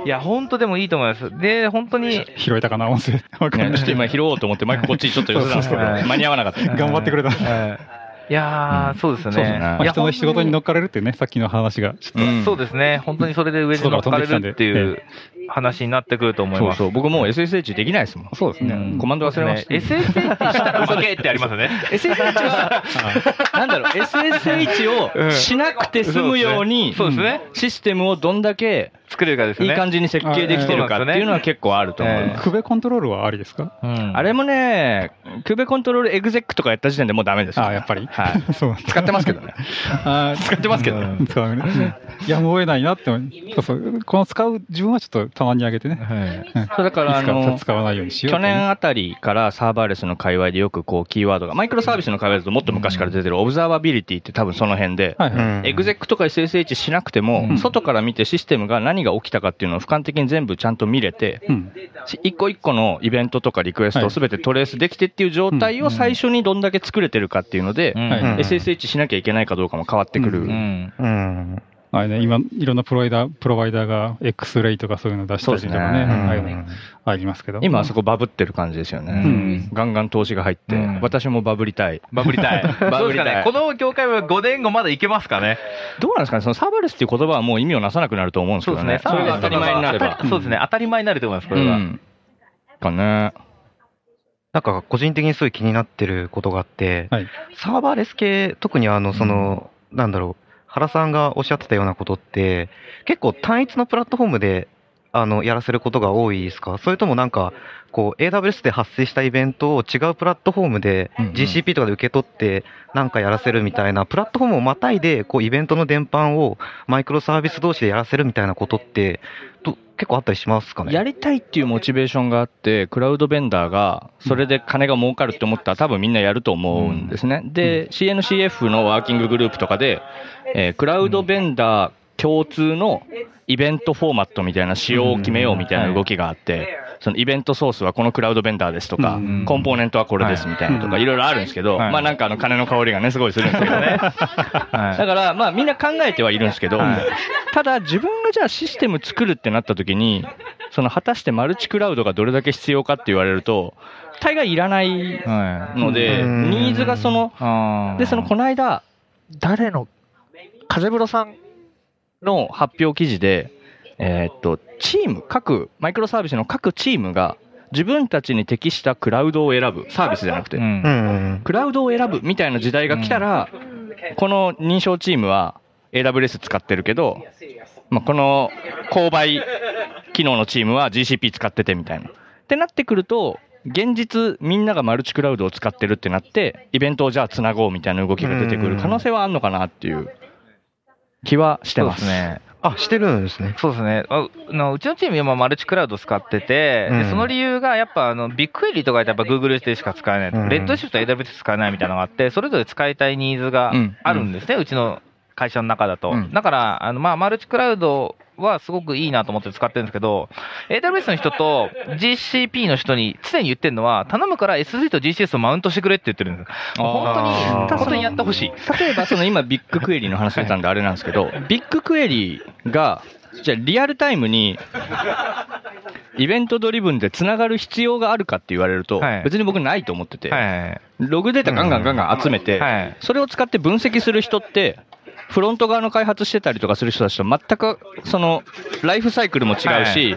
いや、本当でもいいと思います。で、本当に、拾えたかな、音声。わかんね、ないちょっと今拾おうと思って、マイクこっちにちょっと寄せたんですけど、間に合わなかった。頑張ってくれた。いやー、そうですよね。人の仕事に乗っ本かれるっていうね、さっきの話が、ちょっと、うんそうですね。本当にそれで上に乗っかれるっていう話になってくると思います。そうそう。僕もう SSH できないですもん。そうですね。うんコマンド忘れました。SSH したら負けってありますよね。SSH は、なんだろう、SSH をしなくて済むように、そうですね。システムをどんだけ作れるかですよね。いい感じに設計できてるかっていうのは結構あると思います。クベコントロールはありですか？うんあれもね、クベコントロールエグゼックとかやった時点でもうダメですよ。ああ、やっぱり。はい。使ってますけどね。あー使ってますけどね。使うね。やむを得ないなって思う。そうそう。この使う自分はちょっとたまに上げてね。うんそうだから、あ使わないようにしよう去。年あたりからサーバーレスの界隈でよくこうキーワードが、マイクロサービスの界隈だともっと昔から出てるオブザーバビリティって多分その辺で、エグゼックとか SSH しなくても、うん外から見てシステムが何が起きたかっていうのを俯瞰的に全部ちゃんと見れて、うん。し一個一個のイベントとかリクエストをすべてトレースできてっていう状態を最初にどんだけ作れてるかっていうので、うん。はいうん SSH しなきゃいけないかどうかも変わってくる。ううん。うん。あれね、今、いろんなプロバイダー、プロバイダーが X レイとかそういうの出したりとかね、そうですねああいうのありますけど。今あそこバブってる感じですよね。んガンガン投資が入って、うん私もバブりたい。バブりたい。バブりたいどうですかね。この業界は5年後まだいけますかね。どうなんですかね、そのサーバーレスっていう言葉はもう意味をなさなくなると思うんですけどね。それが当たり前になれば。そうですね。当たり前になると思います、こうれは。ん。かね。なんか個人的にすごい気になってることがあって、はいサーバーレス系、特にあの、その、なんだろう、原さんがおっしゃってたようなことって、結構単一のプラットフォームであの、やらせることが多いですか？それともなんか、こう、AWS で発生したイベントを違うプラットフォームで GCP とかで受け取って、なんかやらせるみたいな、プラットフォームをまたいで、こう、イベントの伝播をマイクロサービス同士でやらせるみたいなことって、ど結構あったりしますかね？やりたいっていうモチベーションがあって、クラウドベンダーが、それで金が儲かるって思ったら、多分みんなやると思うんですね。で、CNCF のワーキンググループとかで、えークラウドベンダー共通のイベントフォーマットみたいな仕様を決めようみたいな動きがあって、そのイベントソースはこのクラウドベンダーですとか、うん。コンポーネントはこれですみたいなとか、いろいろあるんですけど、はい。まあなんかあの金の香りがね、すごいするんですけど。ね。はい。だから、まあみんな考えてはいるんですけど、はい。ただ自分がじゃあシステム作るってなった時に、その果たしてマルチクラウドがどれだけ必要かって言われると、大概いらないはい。ので、うんニーズがその、で、そのこの間、誰の、風風呂さんの発表記事で、えーっと、チーム、各、マイクロサービスの各チームが自分たちに適したクラウドを選ぶ、サービスじゃなくて、うんクラウドを選ぶみたいな時代が来たら、この認証チームは AWS 使ってるけど、まあ、この購買機能のチームは GCP 使っててみたいな。ってなってくると、現実みんながマルチクラウドを使ってるってなって、イベントをじゃあつなごうみたいな動きが出てくる可能性はあるのかなっていう気はしてそうま。すね。あ、してるんですね。そうですね。あうのうちのチーム今マルチクラウド使ってて、うんでその理由がやっぱあのビッグクエリとかやっぱ Google でしか使えないと、うんレッドシフト AWS 使えないみたいなのがあって、それぞれ使いたいニーズがうんあるんですね、うちの会社の中だと。うんだから、あのまあマルチクラウドはすごくいいなと思って使ってるんですけど、AWS の人と GCP の人に常に言ってるのは、頼むから S3 と GCS をマウントしてくれって言ってるんです。本当に本当にやってほしい。例えばその今ビッグクエリの話出たんであれなんですけど、ビッグクエリが、じゃあリアルタイムにイベントドリブンでつながる必要があるかって言われるとはい、別に僕ないと思ってて、はい。ログデータガンガンガンガン集めて、はい。それを使って分析する人って、フロント側の開発してたりとかする人たちと全くそのライフサイクルも違うし、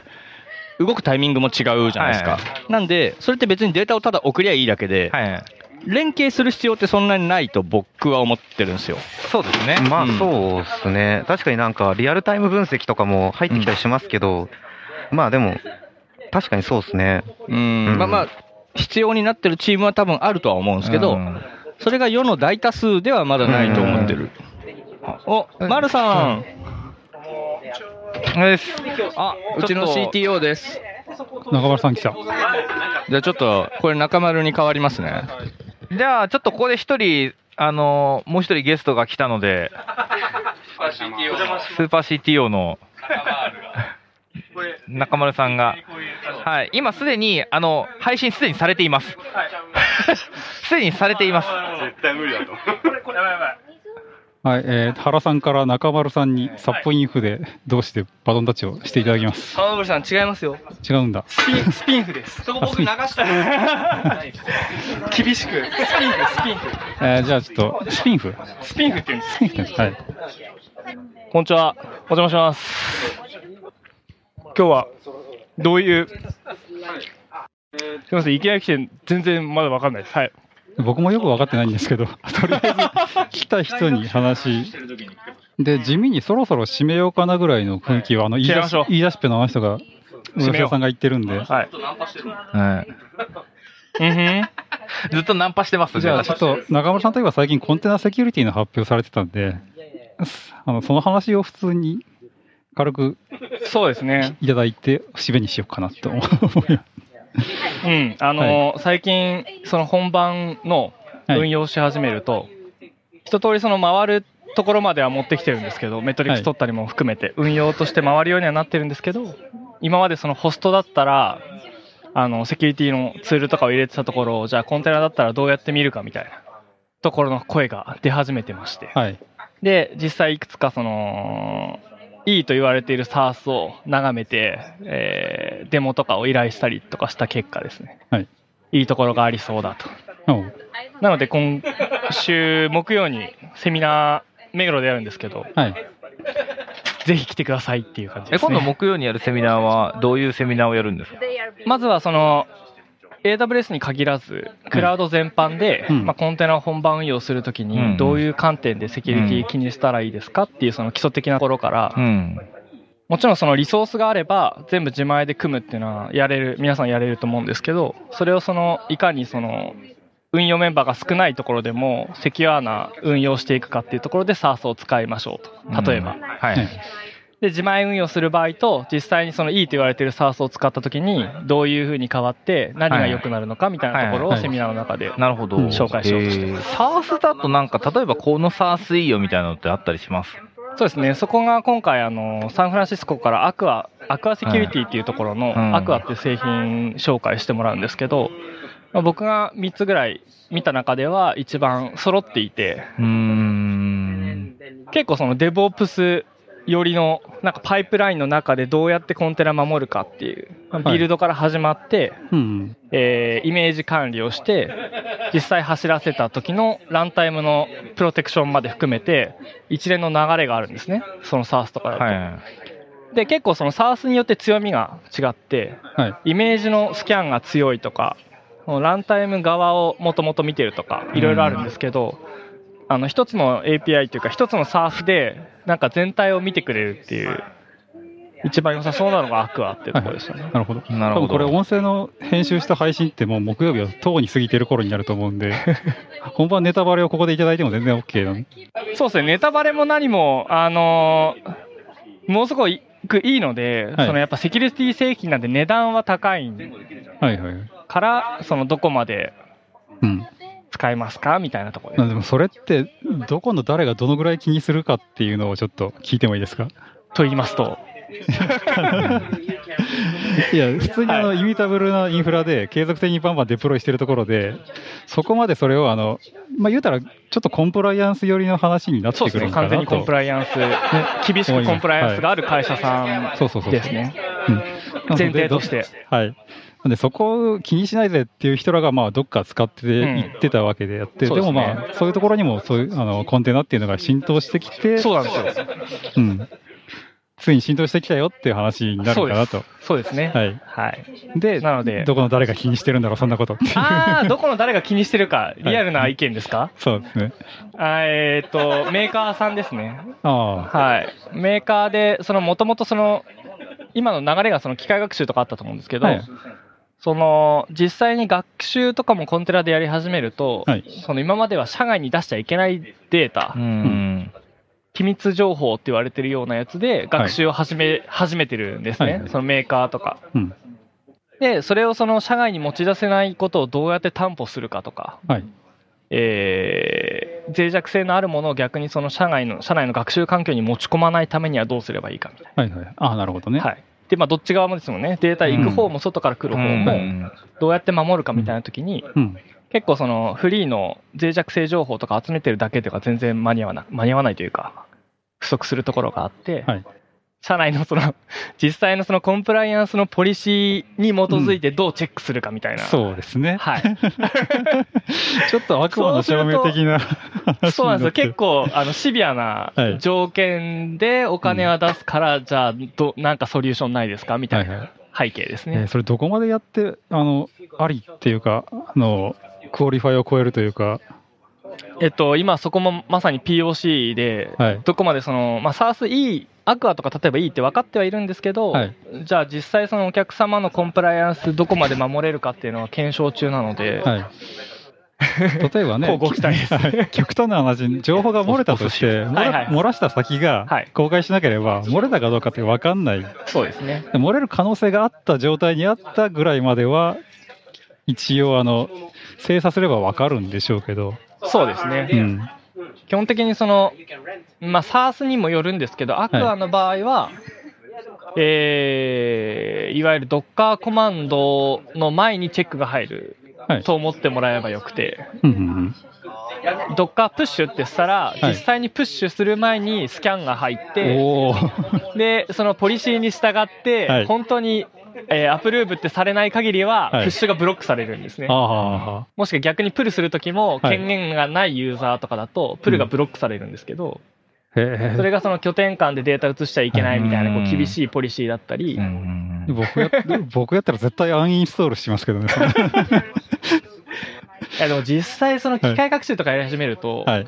動くタイミングも違うじゃないですか。はなんで、それって別にデータをただ送りゃいいだけで、はい。連携する必要ってそんなにないと僕は思ってるんですよ。そうですね。まあうんそうですね。確かになんかリアルタイム分析とかも入ってきたりしますけど、まあでも、確かにそうですね。うんうんまあまあ、必要になってるチームは多分あるとは思うんですけど、うんそれが世の大多数ではまだないと思ってる。お、丸さん。です。あ、うちの CTO です。中村さん来た。じゃあちょっと、これ中丸に変わりますね。じゃあ、ちょっとここで一人、あのもう一人ゲストが来たので、スーパー CTO の中丸さんが、はい、今すでに、あの、配信すでにされています。すでにされています。はい、えー、原さんから中丸さんにサップインフで同士でバトンタッチをしていただきます？浜森さん違いますよ。違うんだ。スピン、スピンフです。そこ僕流した 厳しく。スピンフ、スピンフ。えー、じゃあちょっと、スピンフ？スピンフって言うんです。スピンフです。はい。こんにちは。お邪魔します。今日は、どういう、すみません、いきなり来て、全然まだわかんないです。はい。僕もよく分かってないんですけど、とりあえず来た人に話、で、地味にそろそろ締めようかなぐらいの雰囲気は、あの、言い出し言い出しっぺのあの人が、さんが言ってるんで、はい。ずっとナンパしてますじゃあちょっと中村さんといえば最近コンテナセキュリティの発表されてたんで、あのその話を普通に軽くそうですね。いただいて、締めにしようかなと思います。うん。あのー最近、その本番の運用し始めると、一通りその回るところまでは持ってきてるんですけど、メトリックス取ったりも含めて、運用として回るようにはなってるんですけど、今までそのホストだったら、あの、セキュリティのツールとかを入れてたところを、じゃあコンテナだったらどうやって見るかみたいなところの声が出始めてまして。はい。で、実際いくつかその、いいと言われている SARS を眺めて、えーデモとかを依頼したりとかした結果ですね。はい。いいところがありそうだと。なので今週木曜にセミナー、目黒でやるんですけど、はい。ぜひ来てくださいっていう感じえ、です、ね。今度木曜にやるセミナーは、どういうセミナーをやるんですか？まずはその AWS に限らず、クラウド全般で、うんまあ、コンテナを本番運用するときうんに、どういう観点でセキュリティ気にしたらいいですかっていうその基礎的なところから、うん。もちろんそのリソースがあれば全部自前で組むっていうのはやれる、皆さんやれると思うんですけど、それをその、いかにその、運用メンバーが少ないところでもセキュアな運用していくかっていうところで SARS を使いましょうと。例えば。うんはい。で、自前運用する場合と、実際にそのいいと言われている SARS を使ったときに、どういうふうに変わって、何が良くなるのかみたいなところはい。をセミナーの中でなるほど。紹介しようとしてます。サースだとなんか、例えばこのサースいいよみたいなのってあったりします？そうですね、そこが今回、あの、サンフランシスコからアクア、アクアセキュリティっていうところうん。の、アクアっていう製品紹介してもらうんですけど、まあ僕が3つぐらい見た中では一番揃っていて。結構その DevOps よりの、なんかパイプラインの中でどうやってコンテナ守るかっていう、まあビルドから始まって、うん。えーイメージ管理をして、実際走らせた時のランタイムのプロテクションまで含めて、一連の流れがあるんですね。その SARS とかだと。はい。で、結構その SARS によって強みが違って、はい。イメージのスキャンが強いとか、ランタイム側をもともと見てるとか、いろいろあるんですけど、あの、一つの API というか、一つの SARS で、なんか全体を見てくれるっていう、一番良さそうなのがアクアっていうところでしたね。なるほど。なるほど多分これ音声の編集した配信ってもう木曜日はとうに過ぎてる頃になると思うんで、本番ネタバレをここでいただいても全然 OK なの。そうですね、ネタバレも何も、あのーもうすごいいいので、はいそのやっぱセキュリティ製品なんで値段は高いはいはい。から、そのどこまでうん。使えますか？みたいなところででもそれって、どこの誰がどのぐらい気にするかっていうのをちょっと聞いてもいいですか？と言いますと、いや、普通にあの、イミタブルなインフラで継続的にバンバンデプロイしてるところで、そこまでそれをあの、まあ、言うたら、ちょっとコンプライアンス寄りの話になってそうですね、くるのかなと。完全にコンプライアンス、厳しくコンプライアンスがある会社さそうそうそうそうんですね。うん前提として。はい。なんで、そこを気にしないぜっていう人らが、まあ、どっか使ってうんいってたわけであって、そうですねでもまあ、そういうところにも、そういう、あの、コンテナっていうのが浸透してきて、そうなんですよ。うん。ついに浸透してきたよっていう話になるかなと。そうですね。はい。はい。で、なので、どこの誰が気にしてるんだろう、そんなこと。ああ、どこの誰が気にしてるか、リアルな意見ですか、そうですね。あーえーっと、メーカーさんですね。あはい。メーカーで、その、もともとその、今の流れがその機械学習とかあったと思うんですけど、はいその、実際に学習とかもコンテナでやり始めると、はいその今までは社外に出しちゃいけないデータ、うん。機密情報って言われてるようなやつで学習を始め、始めてるんですね、はいはいそのメーカーとか。あ。うん。で、それをその社外に持ち出せないことをどうやって担保するかとか、はい。えー、脆弱性のあるものを逆にその社外の、社内の学習環境に持ち込まないためにはどうすればいいかみたいはいはい。ああ、なるほどね。な。はい。で、まあ、どっち側もですもんね。データ行く方も外から来る方うも、んどうやって守るかみたいな時に、うん。結構そのフリーの脆弱性情報とか集めてるだけでは全然間に合わない、間に合わないというか、不足するところがあって、はい社内のその、実際のそのコンプライアンスのポリシーに基づいてどうチェックするかみたいな。そうですね。はい。ちょっと悪魔の証明的な 話そうなんですよ。結構。構、あの、シビアなはい条件でお金は出すから、じゃあ、ど、なんかソリューションないですかみたいはいはな背景ですね。えーそれどこまでやって、あの、ありっていうか、あの、 qualify を超えるというか、えっと、今そこもまさに POC で、はい。どこまでその、まあ、SARS いい、アクアとか例えばいいって分かってはいるんですけど、はいじゃあ実際そのお客様のコンプライアンスどこまで守れるかっていうのは検証中なので、はい。例えばね、極端な話、情報が漏れたとして、漏はいはいれ漏らした先がはい公開しなければ、漏れたかどうかって分かんない。そうですね。漏れる可能性があった状態にあったぐらいまでは、一応、あの、精査すれば分かるんでしょうけど、そうですね。うん。基本的にその、まあ、SARS にもよるんですけど、アクアの場合は、えーいわゆる Docker コマンドの前にチェックが入るはい。と思ってもらえばよくて、うんうんうん。Docker プッシュってしたら、い。実際にプッシュする前にスキャンが入って、おー。で、そのポリシーに従って、はい。本当に、えーアプローブってされない限りは、はいプッシュがブロックされるんですね。はあもしくは逆にプルするときも、はい権限がないユーザーとかだと、プルがブロックされるんですけど、へえそれがその拠点間でデータ移しちゃいけないみたいなこううん厳しいポリシーだったり、僕や 僕やったら絶対アンインストールしますけどね。いやでも実際その機械学習とかやり始めると、はい。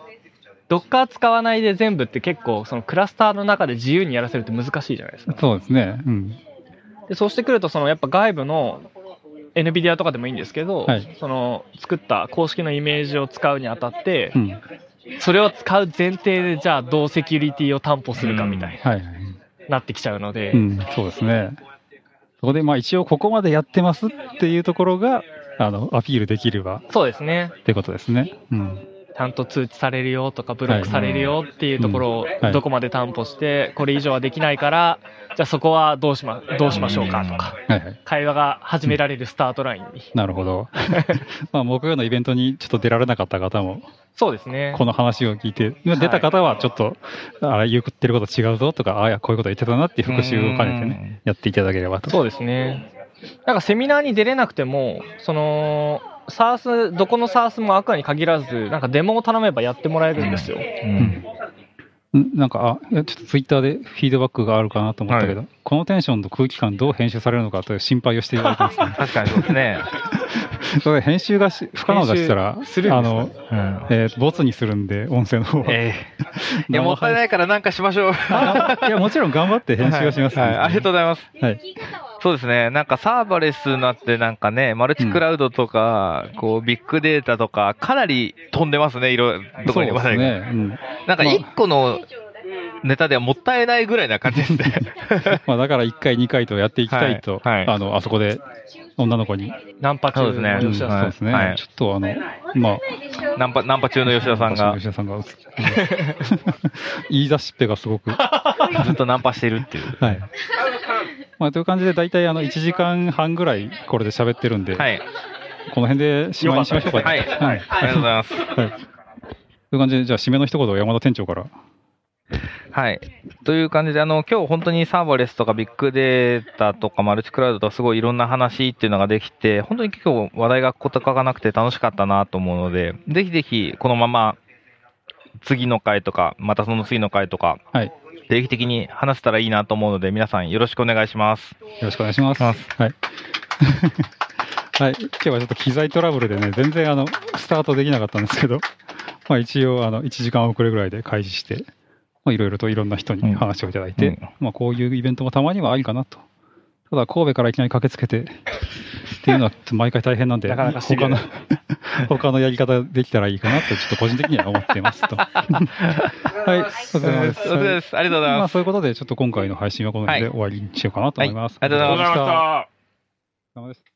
ドッカー使わないで全部って結構そのクラスターの中で自由にやらせるって難しいじゃないですか。そうですね。うん。でそうしてくるとそのやっぱ外部の NVIDIA とかでもいいんですけど、はいその作った公式のイメージを使うにあたって、うん。それを使う前提でじゃあどうセキュリティを担保するかみたいはい。な、なってきちゃうので、うん、そうですね。そこで、まあ一応ここまでやってますっていうところが、あの、アピールできればそうですね。ってことですね。うん。ちゃんと通知されるよとか、ブロックされるよっていうところをどこまで担保して、これ以上はできないから、じゃあそこはどうしまどうしましょうかとか。会話が始められるスタートラインに。なるほど。まあ木曜のイベントにちょっと出られなかった方も、そうですね。この話を聞いて、今出た方はちょっと、ああ、言ってること違うぞとか、ああ、いやこういうこと言ってたなっていう復習を兼ねてね、やっていただければと。そうですね。なんかセミナーに出れなくても、その、サース、どこのサースもアクアに限らず、なんかデモを頼めばやってもらえるんですよ。うんなんか、あ、いやちょっとツイッターでフィードバックがあるかなと思ったけど、このテンションと空気感どう編集されるのかという心配をしていただいてますね。確かにそうですね。それ編集がし不可能だしたら、するあの、えーボツにするんで、音声の方は。ええ いや、もったいないからなんかしましょう。あ いや、もちろん頑張って編集はします、はいはいありがとうございます。はい。そうですね。なんかサーバレスになってなんかね、マルチクラウドとか、こう、ビッグデータとか、かなり飛んでますね、いろ、どこに話題が。そうですね。うん。なんか一個のネタではもったいないぐらいな感じですね。まあ、だから1回、2回とやっていきたいと、はいはいあの、あそこで女の子に。ナンパ中吉田さんそうですね。はいちょっとあの、まあ、ナンパ、ナンパ中の吉田さんが吉田さんが、う ん言い出しっぺがすごく。ずっとナンパしてるっていう。はい。まあ、という感じで、大体あの、1時間半ぐらいこれで喋ってるんで、はい。この辺で締めにしましょうか、はい。ありがとうございます。はい。という感じで、じゃあ、締めの一言を山田店長から。はい。という感じで、あの、今日本当にサーバレスとかビッグデータとかマルチクラウドとかすごいいろんな話っていうのができて、本当に結構話題がことかがなくて楽しかったなと思うので、ぜひぜひこのまま次の回とか、またその次の回とか、はい。定期的に話せたらいいなと思うので、皆さんよろしくお願いします。よろしくお願いします。はい。はい。今日はちょっと機材トラブルでね、全然あの、スタートできなかったんですけど、まあ一応、あの、1時間遅れぐらいで開始して、まあいろいろといろんな人に話をいただいて、うんまあこういうイベントもたまにはありかなと。ただ神戸からいきなり駆けつけて、っていうのは毎回大変なんで、なかなか他の、他のやり方できたらいいかなと、ちょっと個人的には思っていますと。はい、お疲れ様です。お疲れ様ですありがとうございますまあそういうことで、ちょっと今回の配信はこの辺で終わりにしようかなと思います。はいありがとうございましたありがとうございました。お疲れ様です